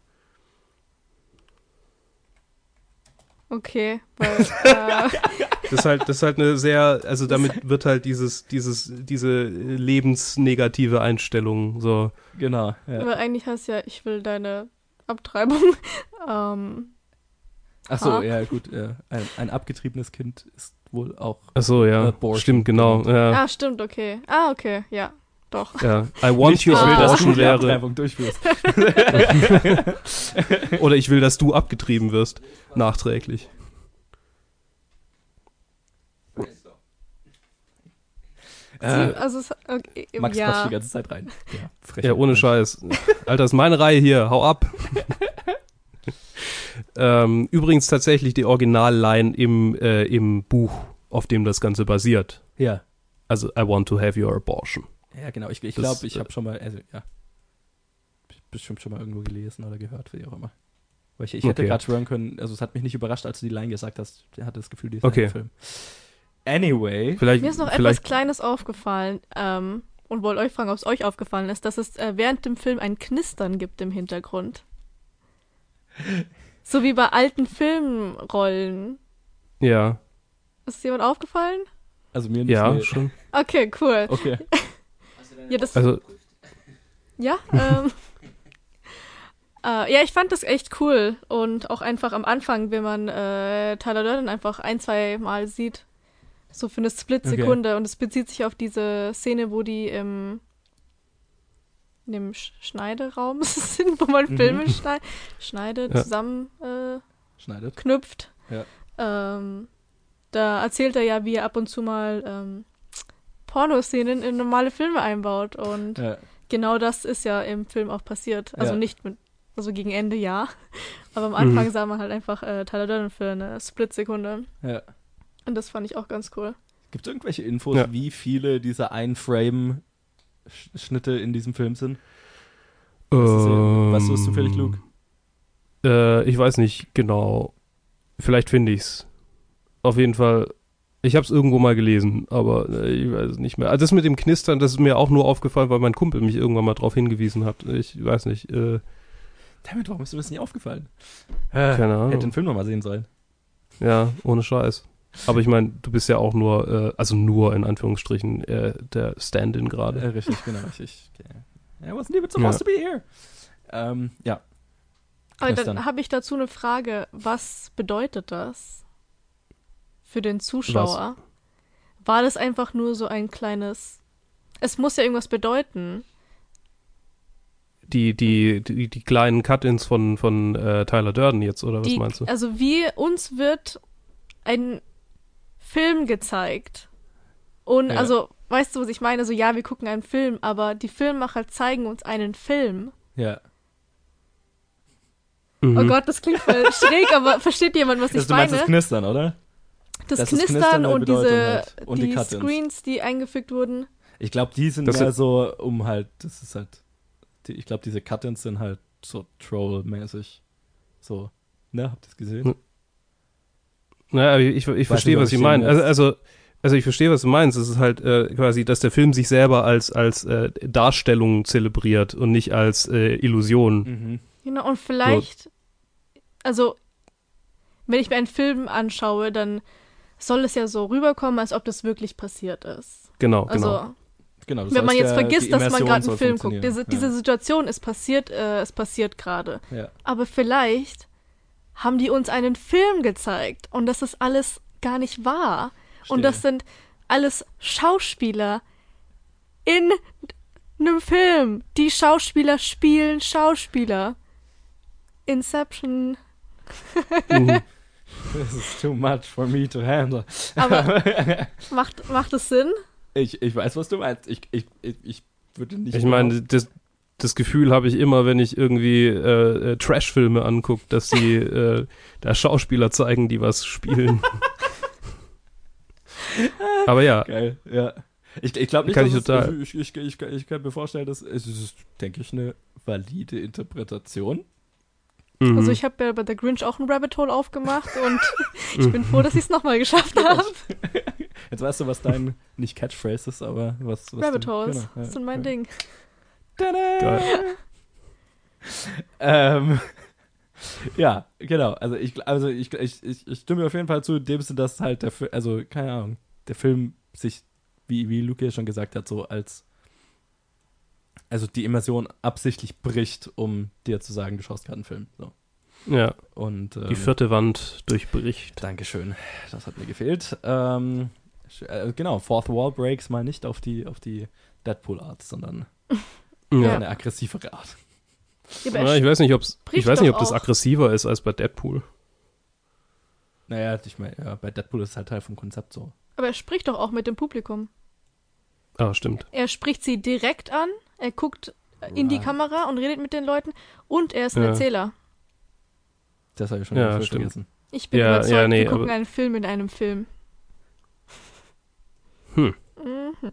Okay, weil äh, Das ist halt, das ist halt eine sehr, also damit wird halt dieses, dieses, diese lebensnegative Einstellung so. Genau. Ja. weil eigentlich heißt ja, ich will deine Abtreibung. ähm, Ach so, Ha. ja, gut. Ja. Ein, ein abgetriebenes Kind ist wohl auch. Ach so, ja. Abortion Stimmt, genau. Ja, Ah, stimmt, okay. Ah, okay, ja, doch. ja. I want Nicht, you ich will, dass du abortion die wäre. Abtreibung durchführst. Oder ich will, dass du abgetrieben wirst. Nachträglich. Äh, also, es, okay, Max quatscht ja. die ganze Zeit rein. Ja. Ja, ohne Scheiß. Alter, ist meine Reihe hier. Hau ab. ähm, übrigens tatsächlich die Originalline im, äh, im Buch, auf dem das Ganze basiert. Ja. Also, I want to have your abortion. Ja, genau. Ich, ich Das, glaube, ich äh, habe schon mal, also, ja. Ich bestimmt schon mal irgendwo gelesen oder gehört, wie auch immer. Weil ich, ich hätte Okay. gerade schwören können, also es hat mich nicht überrascht, als du die Line gesagt hast. Ich hatte das Gefühl, die ist Okay. ein Film. Anyway. Vielleicht, Mir ist noch etwas Kleines aufgefallen. Ähm, und wollte euch fragen, ob es euch aufgefallen ist, dass es äh, während dem Film ein Knistern gibt im Hintergrund. So wie bei alten Filmrollen. Ja, Ist es jemand aufgefallen? Also mir nicht. ja, nee. schon. Okay, cool. Okay. Ja, das- Also- geprüft? Ja, ähm. äh, ja, ich fand das echt cool. Und auch einfach am Anfang, wenn man äh, Tyler Durden einfach ein, zwei Mal sieht. So für eine Split-Sekunde. Und es bezieht sich auf diese Szene, wo die im, in dem Sch Schneideraum sind, wo man Mhm. Filme schnei schneidet, Ja. zusammen äh, Schneidet. knüpft. Ja. Ähm, da erzählt er ja, wie er ab und zu mal ähm, Pornoszenen in normale Filme einbaut. Und Ja. genau das ist ja im Film auch passiert. Also Ja. nicht mit, also gegen Ende ja. Aber am Anfang Mhm. sah man halt einfach äh, Tyler Durden für eine Split-Sekunde. ja. Und das fand ich auch ganz cool. Gibt es irgendwelche Infos, Ja. wie viele dieser Ein-Frame-Schnitte in diesem Film sind? Was ist, äh, weißt du das zufällig, Luke? Äh, ich weiß nicht genau. Vielleicht finde ich's. Auf jeden Fall. Ich habe es irgendwo mal gelesen, aber äh, ich weiß es nicht mehr. Also das mit dem Knistern, das ist mir auch nur aufgefallen, weil mein Kumpel mich irgendwann mal drauf hingewiesen hat. Ich weiß nicht. Äh, Damit, warum ist mir das nicht aufgefallen? keine Ahnung. Hätte den Film nochmal sehen sollen. Ja, ohne Scheiß. Aber ich meine, du bist ja auch nur, äh, also nur in Anführungsstrichen, äh, der Stand-in gerade. Äh, richtig, genau, richtig. Okay. I wasn't even supposed Ja. to be here. Ähm, ja. Aber Knistern. dann habe ich dazu eine Frage. Was bedeutet das für den Zuschauer? War das einfach nur so ein kleines. Es muss ja irgendwas bedeuten. Die, die, die, die kleinen Cut-ins von, von äh, Tyler Durden jetzt, oder was Die, meinst du? Also wie uns wird ein Film gezeigt. Und Ja. also, weißt du, was ich meine? Also ja, wir gucken einen Film, aber die Filmmacher zeigen uns einen Film. Ja. Mhm. Oh Gott, das klingt voll schräg, aber versteht jemand, was Das, ich du meinst meine? das Knistern, oder? Das, das ist Knistern und diese halt. Und die die. Screens, die eingefügt wurden. Ich glaube, die sind Das mehr so, um halt, das ist halt, die, ich glaube, diese Cut-ins sind halt so Troll-mäßig. So, ne, habt ihr es gesehen? Naja, ich, ich, ich verstehe, was ich Sie meinen. Also, also, also ich verstehe, was du meinst. Es ist halt äh, quasi, dass der Film sich selber als, als äh, Darstellung zelebriert und nicht als äh, Illusion. Mhm. Genau, und vielleicht, also, wenn ich mir einen Film anschaue, dann soll es ja so rüberkommen, als ob das wirklich passiert ist. Genau, Also, genau. Genau, wenn man jetzt ja- vergisst, dass man gerade einen Film guckt. Diese, diese Situation ist passiert, äh, es passiert gerade. ja. ja. Aber vielleicht haben die uns einen Film gezeigt und das ist alles gar nicht wahr. Und das sind alles Schauspieler in einem Film. Die Schauspieler spielen Schauspieler. Inception. This is too much for me to handle. Aber macht, macht es Sinn? Ich, ich weiß, was du meinst. Ich, ich, ich, ich würde nicht. Ich meine, das, das Gefühl habe ich immer, wenn ich irgendwie äh, äh, Trash-Filme angucke, dass die äh, da Schauspieler zeigen, die was spielen. Aber ja, Geil, ja. Ich, ich glaube nicht, Kann dass ich es- total. Ich, ich, ich, ich kann mir vorstellen, dass es ist, denke ich, eine valide Interpretation. mhm. Also ich habe ja bei The Grinch auch ein Rabbit Hole aufgemacht und ich bin froh, dass ich es nochmal geschafft habe. Jetzt weißt du, was dein, nicht Catchphrase ist, aber was. was Rabbit du, Holes genau, ja, sind mein ja. Ding. Tada! Ähm, ja, genau. Also ich, also ich, ich, ich, ich stimme auf jeden Fall zu, in dem Sinne, dass halt der Film, also keine Ahnung, der Film sich, wie, wie Luke ja schon gesagt hat, so als also die Immersion absichtlich bricht, um dir zu sagen, du schaust gerade einen Film. So. Ja, Und ähm, die vierte Wand durchbricht. Dankeschön, das hat mir gefehlt. Ähm, äh, genau, Fourth Wall Breaks mal nicht auf die, auf die Deadpool-Art, sondern Ja. eine aggressivere Art. Ja, ich weiß nicht, ob's, ich weiß nicht, ob das auch. aggressiver ist als bei Deadpool. Naja, ich meine, ja, bei Deadpool ist es halt Teil vom Konzept so. Aber er spricht doch auch mit dem Publikum. Ah, stimmt. Er spricht sie direkt an, er guckt in die. Kamera und redet mit den Leuten und er ist ein Ja. Erzähler. Das habe ich schon Ja, vergessen. Ich bin Ja, überzeugt, ja, nee, wir gucken einen Film in einem Film. Hm. Mhm.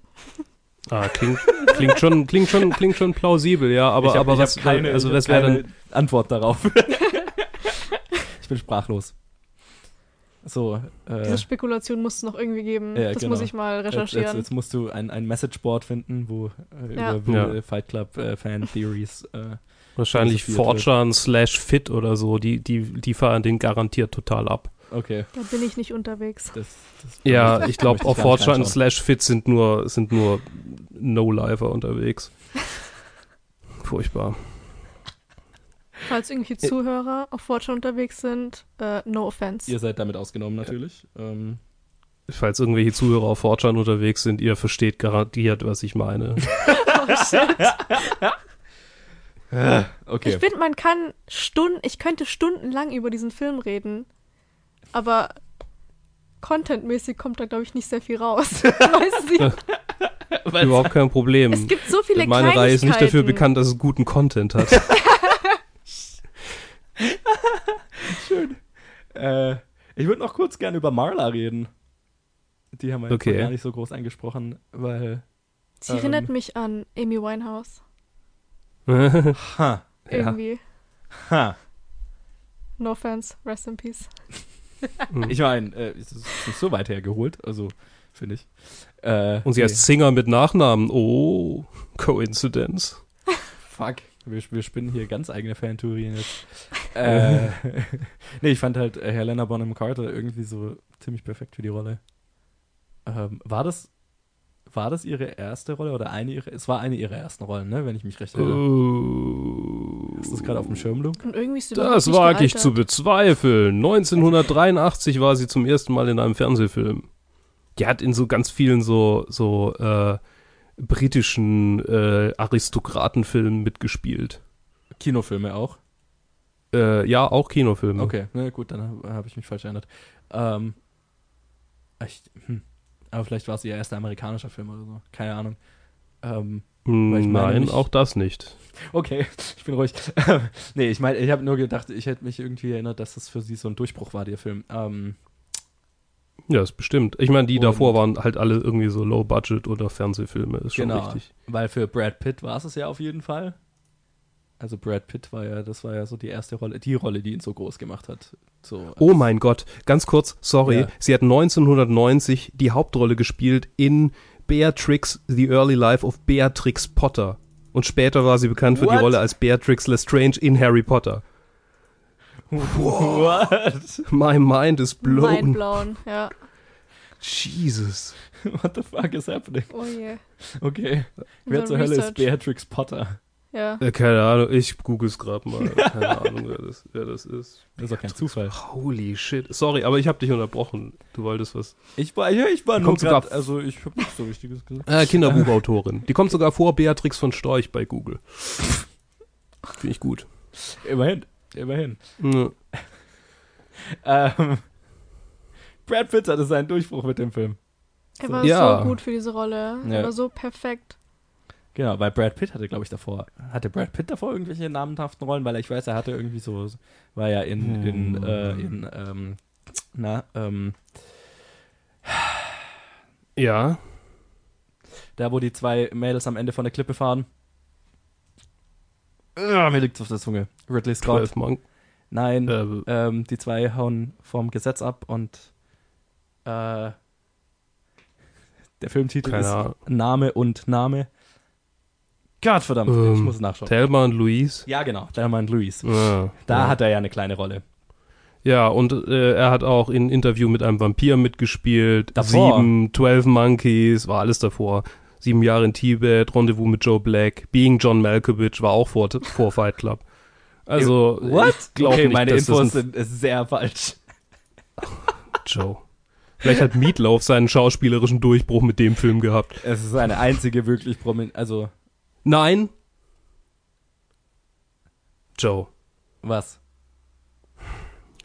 Ah, klingt, klingt schon, klingt schon, klingt schon plausibel, ja, aber, ich hab, aber was, keine, also hab wäre dann, Antwort darauf. ich bin sprachlos. So, äh, Diese Spekulation muss es noch irgendwie geben. Ja, das genau. muss ich mal jetzt, recherchieren. jetzt, jetzt musst du ein, ein Messageboard finden, wo äh, Ja. über Ja. Fight Club äh, Fan Theories. Äh, Wahrscheinlich. 4chan slash fit oder so, die, die, die fahren den garantiert total ab. Okay, da bin ich nicht unterwegs. das, das Ja, ich glaube, auf 4chan reinschauen. slash fit sind nur, sind nur No-Lifer unterwegs. Furchtbar. Falls irgendwelche Zuhörer auf Fortune unterwegs sind, äh, no offense. Ihr seid damit ausgenommen natürlich. Ähm, Falls irgendwelche Zuhörer auf 4chan unterwegs sind, ihr versteht garantiert, was ich meine. Oh, shit. okay. Ich finde, man kann Stunden, ich könnte stundenlang über diesen Film reden, aber contentmäßig kommt da, glaube ich, nicht sehr viel raus. Weißt du? Überhaupt kein Problem. Es gibt so viele Meine Reihe ist nicht dafür bekannt, dass es guten Content hat. Äh, ich würde noch kurz gerne über Marla reden. Die haben wir jetzt Okay. gar nicht so groß angesprochen, weil. Sie Ähm. erinnert mich an Amy Winehouse. Ha, Irgendwie. ha. No offense, rest in peace. Ich meine, äh, es ist nicht so weit hergeholt, also finde ich. Äh, Und sie nee, heißt Singer mit Nachnamen. Oh, Coincidence. Fuck, wir, wir spinnen hier ganz eigene Fantheorien jetzt. äh, nee, ich fand halt äh, Helena Bonham Carter irgendwie so ziemlich perfekt für die Rolle. Ähm, war das war das ihre erste Rolle oder eine ihrer? Es war eine ihrer ersten Rollen, ne? Wenn ich mich recht erinnere. Oh. Hast du das gerade auf dem Schirm, Luke? Und irgendwie ist sie Das wage ich zu bezweifeln. 1983 war sie zum ersten Mal in einem Fernsehfilm. Die hat in so ganz vielen so, so äh, britischen äh, Aristokratenfilmen mitgespielt. Kinofilme auch. Äh, ja, auch Kinofilme. Okay, na gut, dann habe hab ich mich falsch erinnert. Ähm, ich, hm. Aber vielleicht war es ihr erster amerikanischer Film oder so. Keine Ahnung. Ähm, Hm, meine Nein, auch das nicht. okay, ich bin ruhig. nee, ich meine, ich habe nur gedacht, ich hätte mich irgendwie erinnert, dass das für sie so ein Durchbruch war, der Film. Ähm, Ja, ist bestimmt. Ich meine, die davor waren halt alle irgendwie so Low-Budget oder Fernsehfilme, ist schon Genau. richtig. weil für Brad Pitt war es es ja auf jeden Fall. Also Brad Pitt war ja, das war ja so die erste Rolle, die Rolle, die ihn so groß gemacht hat. So, Oh mein Gott, ganz kurz, sorry. Ja. Sie hat 1990 die Hauptrolle gespielt in Beatrix, The Early Life of Beatrix Potter. Und später war sie bekannt für die What? Rolle als Beatrix Lestrange in Harry Potter. What? My mind is blown. Mindblown, ja. Jesus. What the fuck is happening? Oh je. Okay. Wer zur Hölle ist. Beatrix Potter? Ja. Äh, keine Ahnung, ich google es gerade mal. Keine Ahnung, wer das, wer das ist. Das ist doch kein Zufall. Holy shit. Sorry, aber ich habe dich unterbrochen. Du wolltest was. Ich war, ja, ich war nur grad, also ich habe nichts so Richtiges gesagt. Äh, Kinderbuchautorin. Die kommt sogar vor Beatrix von Storch bei Google. Finde ich gut. Immerhin, immerhin. Ja. Ähm, Brad Pitt hatte seinen Durchbruch mit dem Film. Er war Ja. so gut für diese Rolle. Ja. Er war so perfekt. Genau, weil Brad Pitt hatte, glaube ich, davor, hatte Brad Pitt davor irgendwelche namenhaften Rollen, weil ich weiß, er hatte irgendwie so, war ja in, in, äh, in, ähm, na, ähm, ja. da wo die zwei Mädels am Ende von der Klippe fahren. Ah, mir liegt's auf der Zunge. Ridley Scott. 12 Monk. Nein, Äh, ähm, die zwei hauen vom Gesetz ab und äh, der Filmtitel Keine ist Ahnung. Name und Name. Gott verdammt, ich Ähm, muss es nachschauen. Thelma und Louise. Ja, genau, Thelma und Louise. Ja, Da ja. hat er ja eine kleine Rolle. Ja, und äh, er hat auch in Interview mit einem Vampir mitgespielt. Davor. Sieben, 12 Monkeys, war alles davor. Sieben Jahre in Tibet, Rendezvous mit Joe Black, Being John Malkovich war auch vor, vor Fight Club. Also, ich glaube okay, nicht, meine Infos sind sehr falsch. Joe. Vielleicht hat Meatloaf seinen schauspielerischen Durchbruch mit dem Film gehabt. Es ist eine einzige wirklich prominent, also Nein. Joe. was?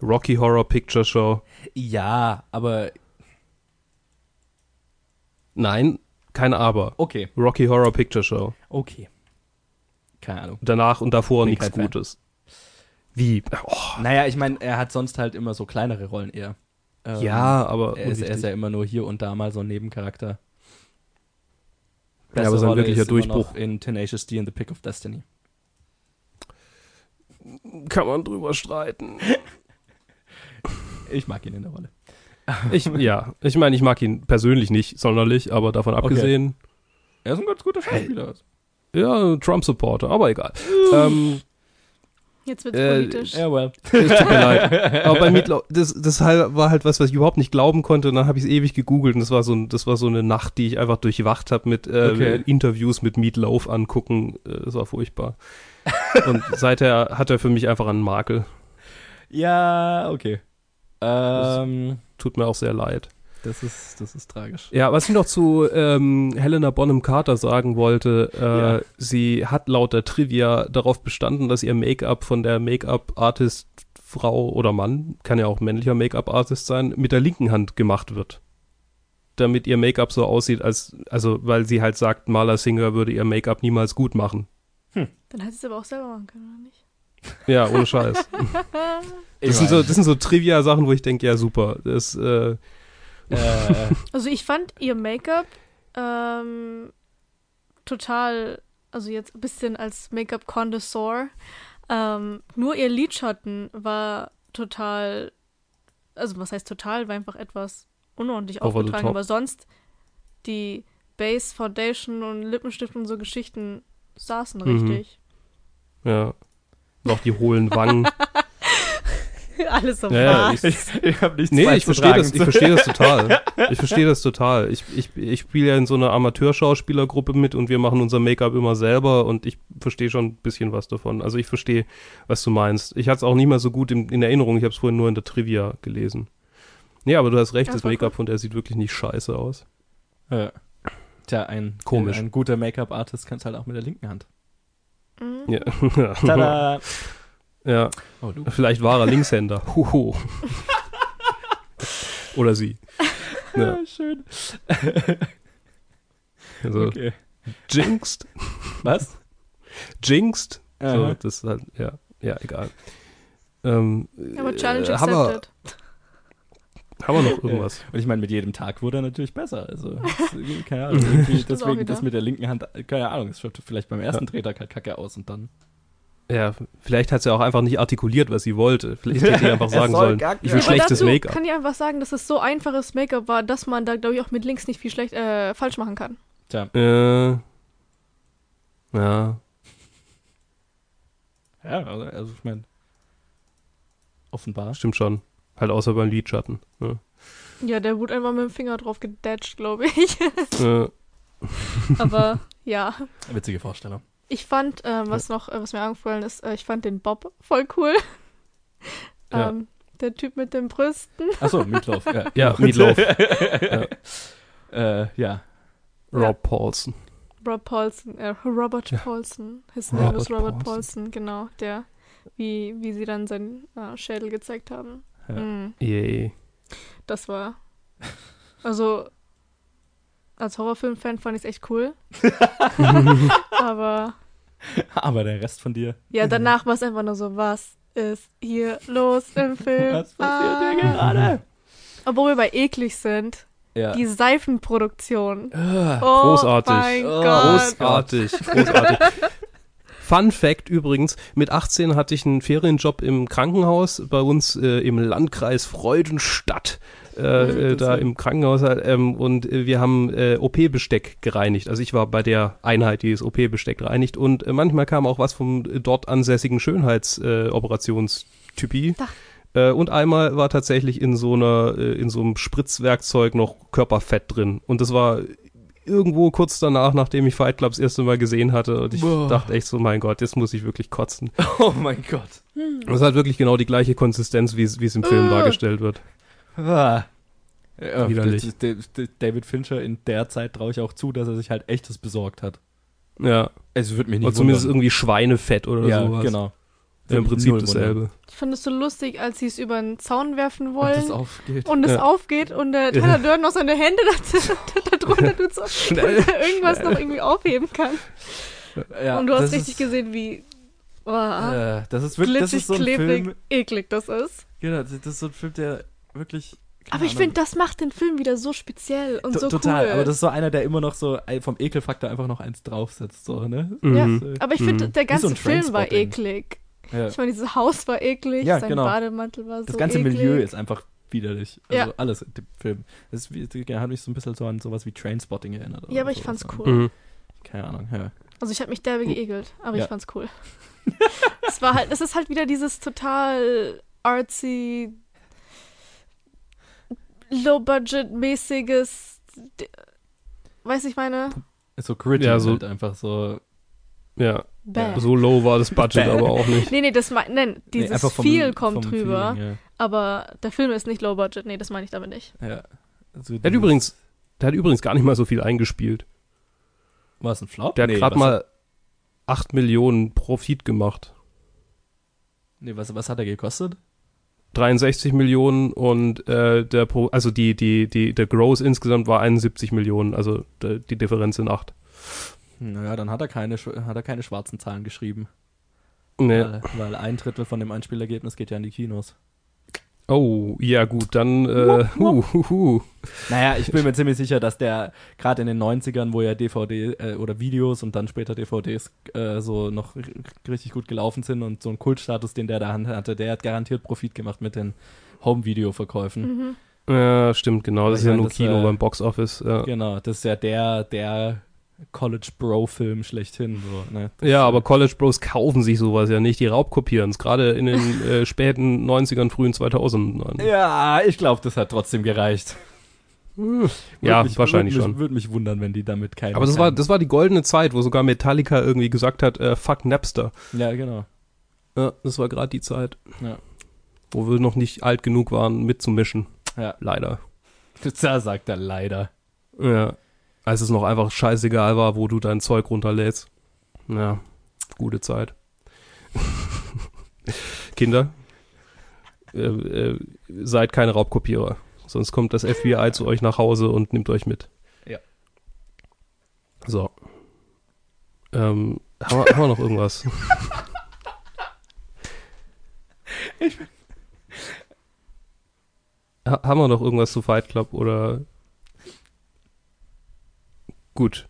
Rocky Horror Picture Show. Ja, aber Nein, kein Aber. okay, Rocky Horror Picture Show. okay. Keine Ahnung. Danach und davor Bin nichts. Gutes. Wie? Oh, Naja, ich meine, er hat sonst halt immer so kleinere Rollen eher. Ähm, ja, aber Er ist, er ist ja immer nur hier und da mal so ein Nebencharakter. Ja, aber sein Rolle wirklicher ist immer Durchbruch- noch in Tenacious D and the Pick of Destiny. kann man drüber streiten. Ich mag ihn in der Rolle. Ich, ja, ich meine, ich mag ihn persönlich nicht sonderlich, aber davon Okay. abgesehen, Er ist ein ganz guter Schauspieler. ja, Trump-Supporter, aber egal. ähm, Jetzt wird's Äh, politisch. Ja, well. es tut mir leid. Aber bei Meatloaf, das, das war halt was, was ich überhaupt nicht glauben konnte. Und dann habe ich es ewig gegoogelt und das war so, ein, das war so eine Nacht, die ich einfach durchwacht habe mit äh, Okay. Interviews mit Meatloaf angucken. Äh, Das war furchtbar. und seither hat er für mich einfach einen Makel. Ja, okay. Ähm, Tut mir auch sehr leid. Das ist, das ist tragisch. Ja, was ich noch zu ähm, Helena Bonham Carter sagen wollte, äh, Ja. sie hat laut der Trivia darauf bestanden, dass ihr Make-up von der Make-up-Artist Frau oder Mann, kann ja auch männlicher Make-up-Artist sein, mit der linken Hand gemacht wird. Damit ihr Make-up so aussieht, als, also, weil sie halt sagt, Maler Singer würde ihr Make-up niemals gut machen. Dann hätte sie es aber auch selber machen können, oder nicht? Ja, ohne Scheiß. Das sind, so, das sind so Trivia-Sachen, wo ich denke, ja, super. Das, äh, äh, Also ich fand ihr Make-up ähm, total, also jetzt ein bisschen als Make-up-Connoisseur, ähm, nur ihr Lidschatten war total, also was heißt total, war einfach etwas unordentlich Over aufgetragen, aber sonst die Base, Foundation und Lippenstift und so Geschichten saßen Mhm. richtig. ja. Noch die hohlen Wangen. Alles so Ja, ich- ich habe nichts Nee, ich verstehe das, ich verstehe das total. Ich verstehe das total. Ich, ich, ich spiele ja in so einer Amateurschauspielergruppe mit und wir machen unser Make-up immer selber und ich verstehe schon ein bisschen was davon. Also ich verstehe, was du meinst. Ich hatte es auch nicht mal so gut in, in Erinnerung. Ich habe es vorhin nur in der Trivia gelesen. Nee, aber du hast recht, das voll Make-up von der sieht wirklich nicht scheiße aus. Ja. Tja, ein, Komisch. ein guter Make-up-Artist kann es halt auch mit der linken Hand. Mhm. Ja. Tada! Ja. Oh, du. Vielleicht war er Linkshänder. Huhu. Oder sie. Ja. Ja, schön. Also Okay. jinxed. Was? Jinxed. So, Aha. das ist halt, ja, ja, egal. Ähm, Aber Challenge äh, haben, wir, accepted. haben wir noch irgendwas? Und ich meine, mit jedem Tag wurde er natürlich besser. Also, das, keine Ahnung. Deswegen das mit der linken Hand, keine Ahnung, es schaut vielleicht beim ersten Drehtag halt kacke aus und dann. Ja, vielleicht hat sie auch einfach nicht artikuliert, was sie wollte. Vielleicht hätte sie einfach sagen soll sollen, ich will schlechtes dazu Make-up. kann ich einfach sagen, dass es so einfaches Make-up war, dass man da, glaube ich, auch mit links nicht viel schlecht äh, falsch machen kann. Tja, Äh, ja, ja, also, also ich meine, offenbar. stimmt schon. Halt außer beim Lidschatten. Ja. Ja, der wurde einfach mit dem Finger drauf gedatscht, glaube ich. Äh, Aber ja, Witzige Vorstellung. Ich fand, ähm, was noch, äh, was mir angefallen ist, äh, ich fand den Bob voll cool. Ja. ähm, der Typ mit den Brüsten. Achso, Meatloaf. Ja, Ja. Meatloaf. ja. Äh, ja. Rob Paulson. Rob Paulson, äh, Robert Ja. Paulson. His Robert name is Robert Paulson. Paulson, genau, der, wie, wie sie dann seinen äh, Schädel gezeigt haben. Ja. Mm, Yay. das war, also, als Horrorfilm-Fan fand ich es echt cool. Aber Aber der Rest von dir. ja, danach war es einfach nur so, was ist hier los im Film? Was passiert hier Ah. gerade? Obwohl wir bei eklig sind, Ja. die Seifenproduktion. Ah, Oh Großartig. mein Oh, Gott. Großartig, großartig. Fun Fact übrigens, mit 18 hatte ich einen Ferienjob im Krankenhaus bei uns äh, im Landkreis Freudenstadt. Äh, äh, da im Krankenhaus ähm, und äh, wir haben äh, OP-Besteck gereinigt. Also ich war bei der Einheit, die das OP-Besteck reinigt und äh, manchmal kam auch was vom äh, dort ansässigen Schönheitsoperationstypi. Äh, und einmal war tatsächlich in so einer, in so einem Spritzwerkzeug noch Körperfett drin. Und das war irgendwo kurz danach, nachdem ich Fight Club das erste Mal gesehen hatte. Und ich Boah. dachte echt so, mein Gott, jetzt muss ich wirklich kotzen. Oh mein Gott. Das hat wirklich genau die gleiche Konsistenz, wie es im Film Äh. dargestellt wird. Ah. Ja, Widerlich. David Fincher in der Zeit traue ich auch zu, dass er sich halt echtes besorgt hat. Ja. Es würde mich nicht Oder zumindest wundern. irgendwie Schweinefett oder ja, sowas. genau. Ja, Im Prinzip dasselbe. Ich fand es so lustig, als sie es über den Zaun werfen Und wollen. das aufgeht. und es Ja. aufgeht und der Tyler Durden noch seine Hände da, da drunter tut, so, Schnell, dass er irgendwas noch irgendwie aufheben kann. ja, und du hast das richtig ist, gesehen, wie oh, Äh, das ist wirklich, das glitschig, ist so ein klebrig, Film. eklig das ist. Genau, das ist so ein Film, der wirklich. keine Aber ich finde, das macht den Film wieder so speziell und to- so total. cool. Aber das ist so einer, der immer noch so vom Ekelfaktor einfach noch eins draufsetzt, so ne? ja, Mhm. aber ich finde, Mhm. der so ganze ein Film war eklig. Ja. Ich meine, dieses Haus war eklig, Ja, sein genau. Bademantel war so Das ganze eklig. Milieu ist einfach widerlich. Also Ja. alles in dem Film. Das ist, der hat mich so ein bisschen so an sowas wie Trainspotting erinnert. Ja, aber ich fand's cool. Mhm. Keine Ahnung, ja. Also ich habe mich derbe geekelt, aber Ja. ich fand's cool. es war halt, es ist halt wieder dieses total artsy, low-budget-mäßiges, weiß ich meine? So gritty Ja, so- halt einfach so. Ja, Bäh. so low war das Budget aber auch nicht. Nee, nee, das mein, nein, Nee, dieses einfach vom- Feel kommt vom drüber, Feeling, aber der Film ist nicht low-budget, nee, das meine ich damit nicht. ja. ja. Also Der hat übrigens, der hat übrigens gar nicht mal so viel eingespielt. War es ein Flop? Der hat Nee, gerade mal 8 Millionen Profit gemacht. Nee, was, was hat er gekostet? 63 Millionen und äh, der Pro, also die, die, die, der Gross insgesamt war 71 Millionen, also der, die Differenz sind 8. Naja, dann hat er keine, hat er keine schwarzen Zahlen geschrieben. Nee. Weil, weil ein Drittel von dem Einspielergebnis geht ja in die Kinos. Oh, ja gut, dann äh, hu, hu, hu. Naja, ich bin mir ziemlich sicher, dass der gerade in den 90ern, wo ja DVD äh, oder Videos und dann später DVDs äh, so noch richtig gut gelaufen sind und so ein Kultstatus, den der da hatte, der hat garantiert Profit gemacht mit den Home-Video-Verkäufen. Mhm. Ja, stimmt, genau. Das Ich ist ja nur das, Kino äh, beim Box-Office. Ja. Genau, das ist ja der, der College-Bro-Film schlechthin. So, ne? Ja, äh, aber College Bros kaufen sich sowas ja nicht, die raubkopieren es, gerade in den äh, späten 90ern, frühen 2000ern. Ja, ich glaube, das hat trotzdem gereicht. Ja, mich, wahrscheinlich würd schon. Mich, würde mich wundern, wenn die damit keine. Aber das war, das war die goldene Zeit, wo sogar Metallica irgendwie gesagt hat, äh, fuck Napster. Ja, genau. Ja, das war gerade die Zeit, Ja. wo wir noch nicht alt genug waren, mitzumischen. Ja. Leider. Da sagt er leider. Ja. Als es noch einfach scheißegal war, wo du dein Zeug runterlädst. Ja, gute Zeit. Kinder, äh, äh, seid keine Raubkopierer. Sonst kommt das FBI zu euch nach Hause und nimmt euch mit. Ja. So. Ähm, haben, wir, haben wir noch irgendwas? Ha haben wir noch irgendwas zu Fight Club oder? Gut.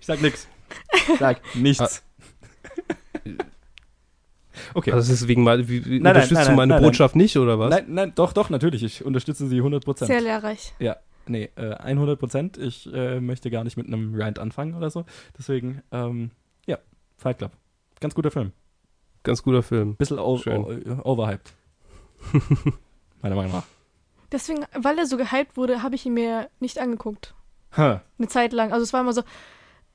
Ich sag nix. Sag nichts. Okay. Also das ist wegen mal, wie, wie Nein, nein, unterstützt nein, du meine nein, Botschaft nicht oder was? Nein, nein, doch, doch, natürlich. Ich unterstütze sie 100%. Sehr lehrreich. Ja, nee, äh, 100%. Ich äh, möchte gar nicht mit einem Rant anfangen oder so. Deswegen, ähm, ja, Fight Club. Ganz guter Film. Ganz guter Film. Bisschen overhyped. Meiner Meinung nach. Deswegen, weil er so gehypt wurde, habe ich ihn mir nicht angeguckt. Huh. Eine Zeit lang. Also es war immer so,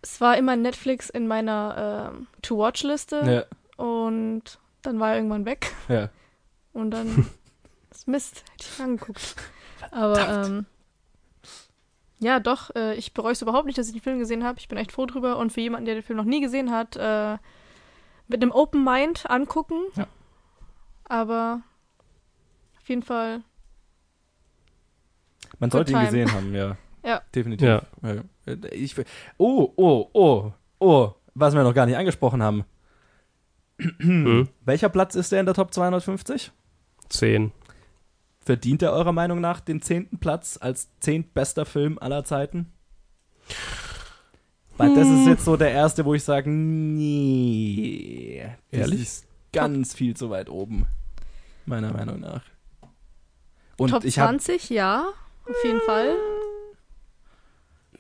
es war immer Netflix in meiner ähm, To-Watch-Liste Ja, und dann war er irgendwann weg ja. und dann das ist Mist, hätte ich angeguckt. Aber ähm, ja, doch, äh, ich bereue es überhaupt nicht, dass ich den Film gesehen habe. Ich bin echt froh drüber und für jemanden, der den Film noch nie gesehen hat, äh, mit einem Open Mind angucken. Ja. Aber auf jeden Fall, Man sollte ihn gesehen haben, ja. Ja. Definitiv. Ja. Ich, oh, oh, oh, oh, was wir noch gar nicht angesprochen haben. Hm? Welcher Platz ist der in der Top 250? Zehn. Verdient er eurer Meinung nach den zehnten Platz als zehntbester Film aller Zeiten? Weil das ist jetzt so der erste, wo ich sage, nee. Das Ehrlich? ist ganz viel zu weit oben. Meiner Meinung nach. Und Top ich habe 20, ja, auf jeden Fall.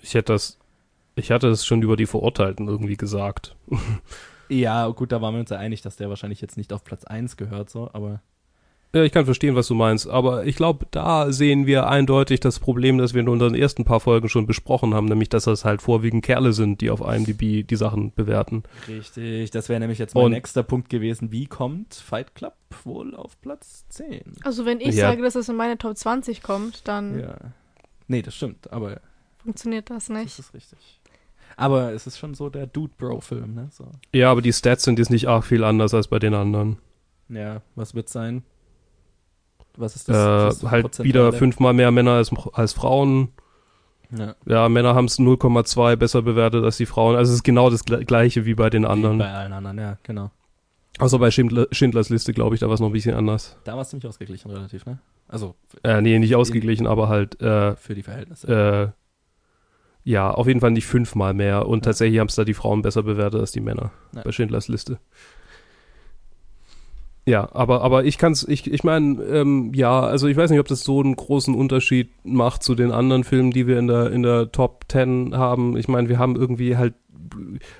Ich hätte das, ich hatte es schon über die Verurteilten irgendwie gesagt. Ja, gut, da waren wir uns ja einig, dass der wahrscheinlich jetzt nicht auf Platz 1 gehört, so, aber. Ja, ich kann verstehen, was du meinst, aber ich glaube, da sehen wir eindeutig das Problem, das wir in unseren ersten paar Folgen schon besprochen haben, nämlich, dass das halt vorwiegend Kerle sind, die auf IMDb die Sachen bewerten. Richtig, das wäre nämlich jetzt mein Und- nächster Punkt gewesen. Wie kommt Fight Club wohl auf Platz 10? Also wenn ich Ja. sage, dass es in meine Top 20 kommt, dann Ja. Nee, das stimmt, aber funktioniert das das nicht. ist richtig. Aber es ist schon so der Dude-Bro-Film, ne? So. Ja, aber die Stats sind jetzt nicht arg viel anders als bei den anderen. Ja, was wird sein? Was ist Äh, das? das halt Prozentuale? wieder fünfmal mehr Männer als, als Frauen. Ja, Ja, Männer haben es 0,2 besser bewertet als die Frauen. Also es ist genau das gle- gleiche wie bei den wie anderen. bei allen anderen, ja, genau. Außer bei Schindler, Schindlers Liste, glaube ich, da war es noch ein bisschen anders. Da war es ziemlich ausgeglichen, relativ, ne? Also Äh, nee, nicht ausgeglichen, aber halt, äh, für die Verhältnisse. Ja, auf jeden Fall nicht fünfmal mehr. Und tatsächlich haben es da die Frauen besser bewertet als die Männer Ja. bei Schindlers Liste. Ja, aber, aber ich kann's, ich, ich meine, ähm, ja, also ich weiß nicht, ob das so einen großen Unterschied macht zu den anderen Filmen, die wir in der, in der Top 10 haben. Ich meine, wir haben irgendwie halt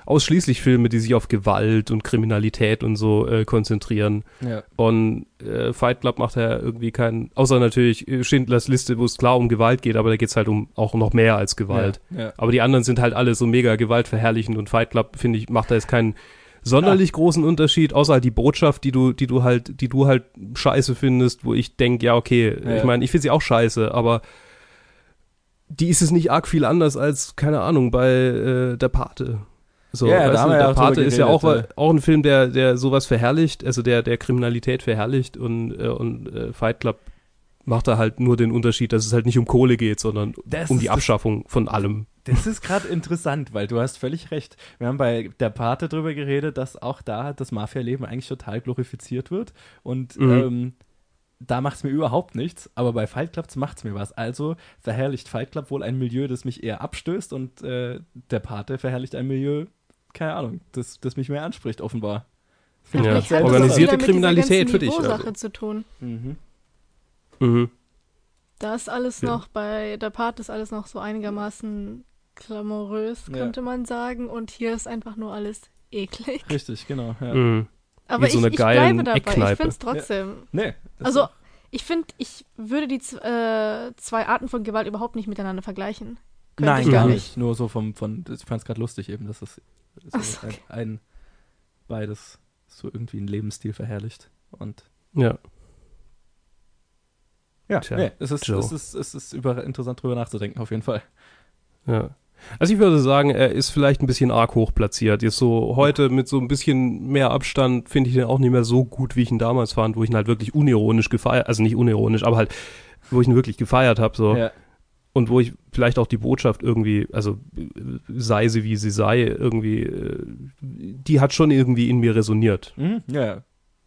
ausschließlich Filme, die sich auf Gewalt und Kriminalität und so äh, konzentrieren. Ja. Und äh, Fight Club macht ja irgendwie keinen, außer natürlich äh, Schindlers Liste, wo es klar um Gewalt geht, aber da geht's halt um auch noch mehr als Gewalt. Ja, ja. Aber die anderen sind halt alle so mega gewaltverherrlichend und Fight Club, finde ich, macht da jetzt keinen sonderlich großen Unterschied, außer halt die Botschaft, die du, die du halt, die du halt scheiße findest, wo ich denk, ja, okay, ich meine, ich finde sie auch scheiße, aber die ist es nicht arg viel anders als, keine Ahnung, bei äh, Der Pate. So, Ja, da haben wir der Pate ist ja auch, auch ein Film, der, der sowas verherrlicht, also der, der Kriminalität verherrlicht und, äh, und äh, Fight Club macht da halt nur den Unterschied, dass es halt nicht um Kohle geht, sondern Das um die Abschaffung von allem. Das ist gerade interessant, weil du hast völlig recht. Wir haben bei der Pate drüber geredet, dass auch da das Mafia-Leben eigentlich total glorifiziert wird. Und Mhm. ähm, da macht es mir überhaupt nichts, aber bei Fight Club macht es mir was. Also verherrlicht Fight Club wohl ein Milieu, das mich eher abstößt und äh, der Pate verherrlicht ein Milieu, keine Ahnung, das, das mich mehr anspricht, offenbar. Ja, Vielleicht hat das organisierte dieser Kriminalität für dich, also. zu tun. Mhm. Mhm. Da ist alles Ja. noch, bei der Part ist alles noch so einigermaßen glamourös, Ja. könnte man sagen. Und hier ist einfach nur alles eklig. Richtig, genau. Ja. Mhm. Aber Wie so ich, eine ich geilen bleibe dabei. Eckkneipe. Ich finde es trotzdem. Nee. das Also, ich finde, ich würde die äh, zwei Arten von Gewalt überhaupt nicht miteinander vergleichen. Könnte Nein, ich gar nicht. Nur so vom, von, ich fand es gerade lustig eben, dass es so Ach so, ein, ein, beides so irgendwie einen Lebensstil verherrlicht. Und Ja. ja, Tja, nee, es ist, Joe. es ist, es ist über, interessant drüber nachzudenken, auf jeden Fall. Ja. Also ich würde sagen, er ist vielleicht ein bisschen arg hoch platziert. Jetzt so heute mit so ein bisschen mehr Abstand finde ich den auch nicht mehr so gut, wie ich ihn damals fand, wo ich ihn halt wirklich unironisch gefeiert, also nicht unironisch, aber halt, wo ich ihn wirklich gefeiert habe, so. Ja. Und wo ich vielleicht auch die Botschaft irgendwie, also sei sie wie sie sei, irgendwie, die hat schon irgendwie in mir resoniert. Mhm, ja.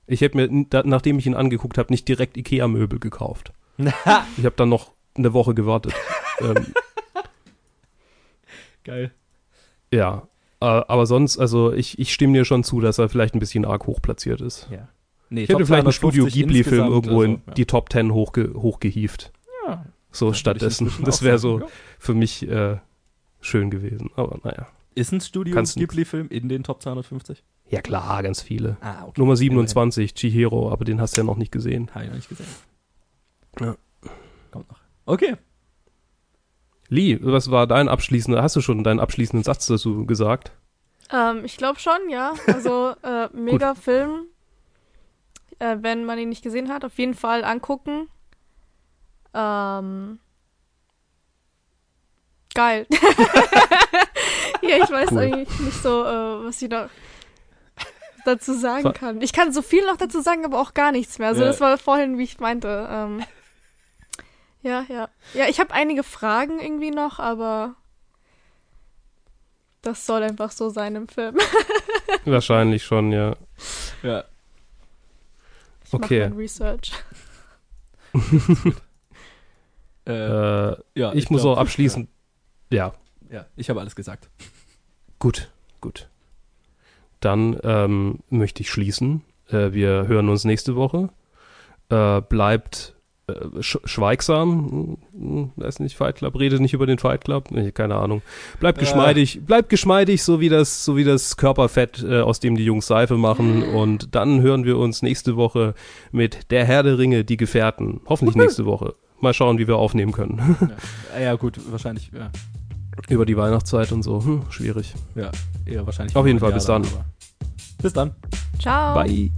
Ich hätte mir, nachdem ich ihn angeguckt habe, nicht direkt Ikea-Möbel gekauft. Ich habe dann noch eine Woche gewartet. ähm, Geil. Ja, äh, aber sonst, also ich, ich stimme dir schon zu, dass er vielleicht ein bisschen arg hoch platziert ist. Ja. Nee, Ich hätte vielleicht einen 250 Studio Ghibli-Film irgendwo in also, ja. die Top 10 hochge hochgehieft. Ja, So stattdessen. Das wäre so ja. für mich äh, schön gewesen. Aber naja. Ist ein Studio Ghibli-Film in den Top 250? Ja klar, ganz viele. Ah, okay. Nummer 27, Chihiro, aber den hast du ja noch nicht gesehen. Habe ich noch nicht gesehen. Ja. Kommt noch. Okay. Lee, was war dein abschließender, hast du schon deinen abschließenden Satz dazu gesagt? Ähm, ich glaube schon, ja. Also, äh, mega Film. Äh, wenn man ihn nicht gesehen hat, auf jeden Fall angucken. Ähm, geil. ja, ich weiß Cool. eigentlich nicht so, äh, was ich noch dazu sagen kann. Ich kann so viel noch dazu sagen, aber auch gar nichts mehr. Also Ja. das war vorhin, wie ich meinte. Ähm, ja, ja. Ja, ich habe einige Fragen irgendwie noch, aber das soll einfach so sein im Film. Wahrscheinlich schon, ja. Ja. Ich mach Okay. mein Research. Äh, Äh, ja ich, muss glaub, auch abschließend, ja, Ja, ja ich habe alles gesagt. Gut, gut. Dann ähm, möchte ich schließen. Äh, wir hören uns nächste Woche. Äh, bleibt sch schweigsam. Weiß nicht, Fight Club. Redet nicht über den Fight Club. Nee, keine Ahnung. Bleibt Äh. geschmeidig. Bleibt geschmeidig, so wie das, so wie das Körperfett, äh, aus dem die Jungs Seife machen. Und dann hören wir uns nächste Woche mit Der Herr der Ringe, die Gefährten. Hoffentlich nächste Woche. Mal schauen, wie wir aufnehmen können. ja. ja, gut, wahrscheinlich, ja, über die Weihnachtszeit und so. Hm, schwierig. ja eher wahrscheinlich. Auf jeden Fall, bis dann. aber- Bis dann. Ciao. Bye.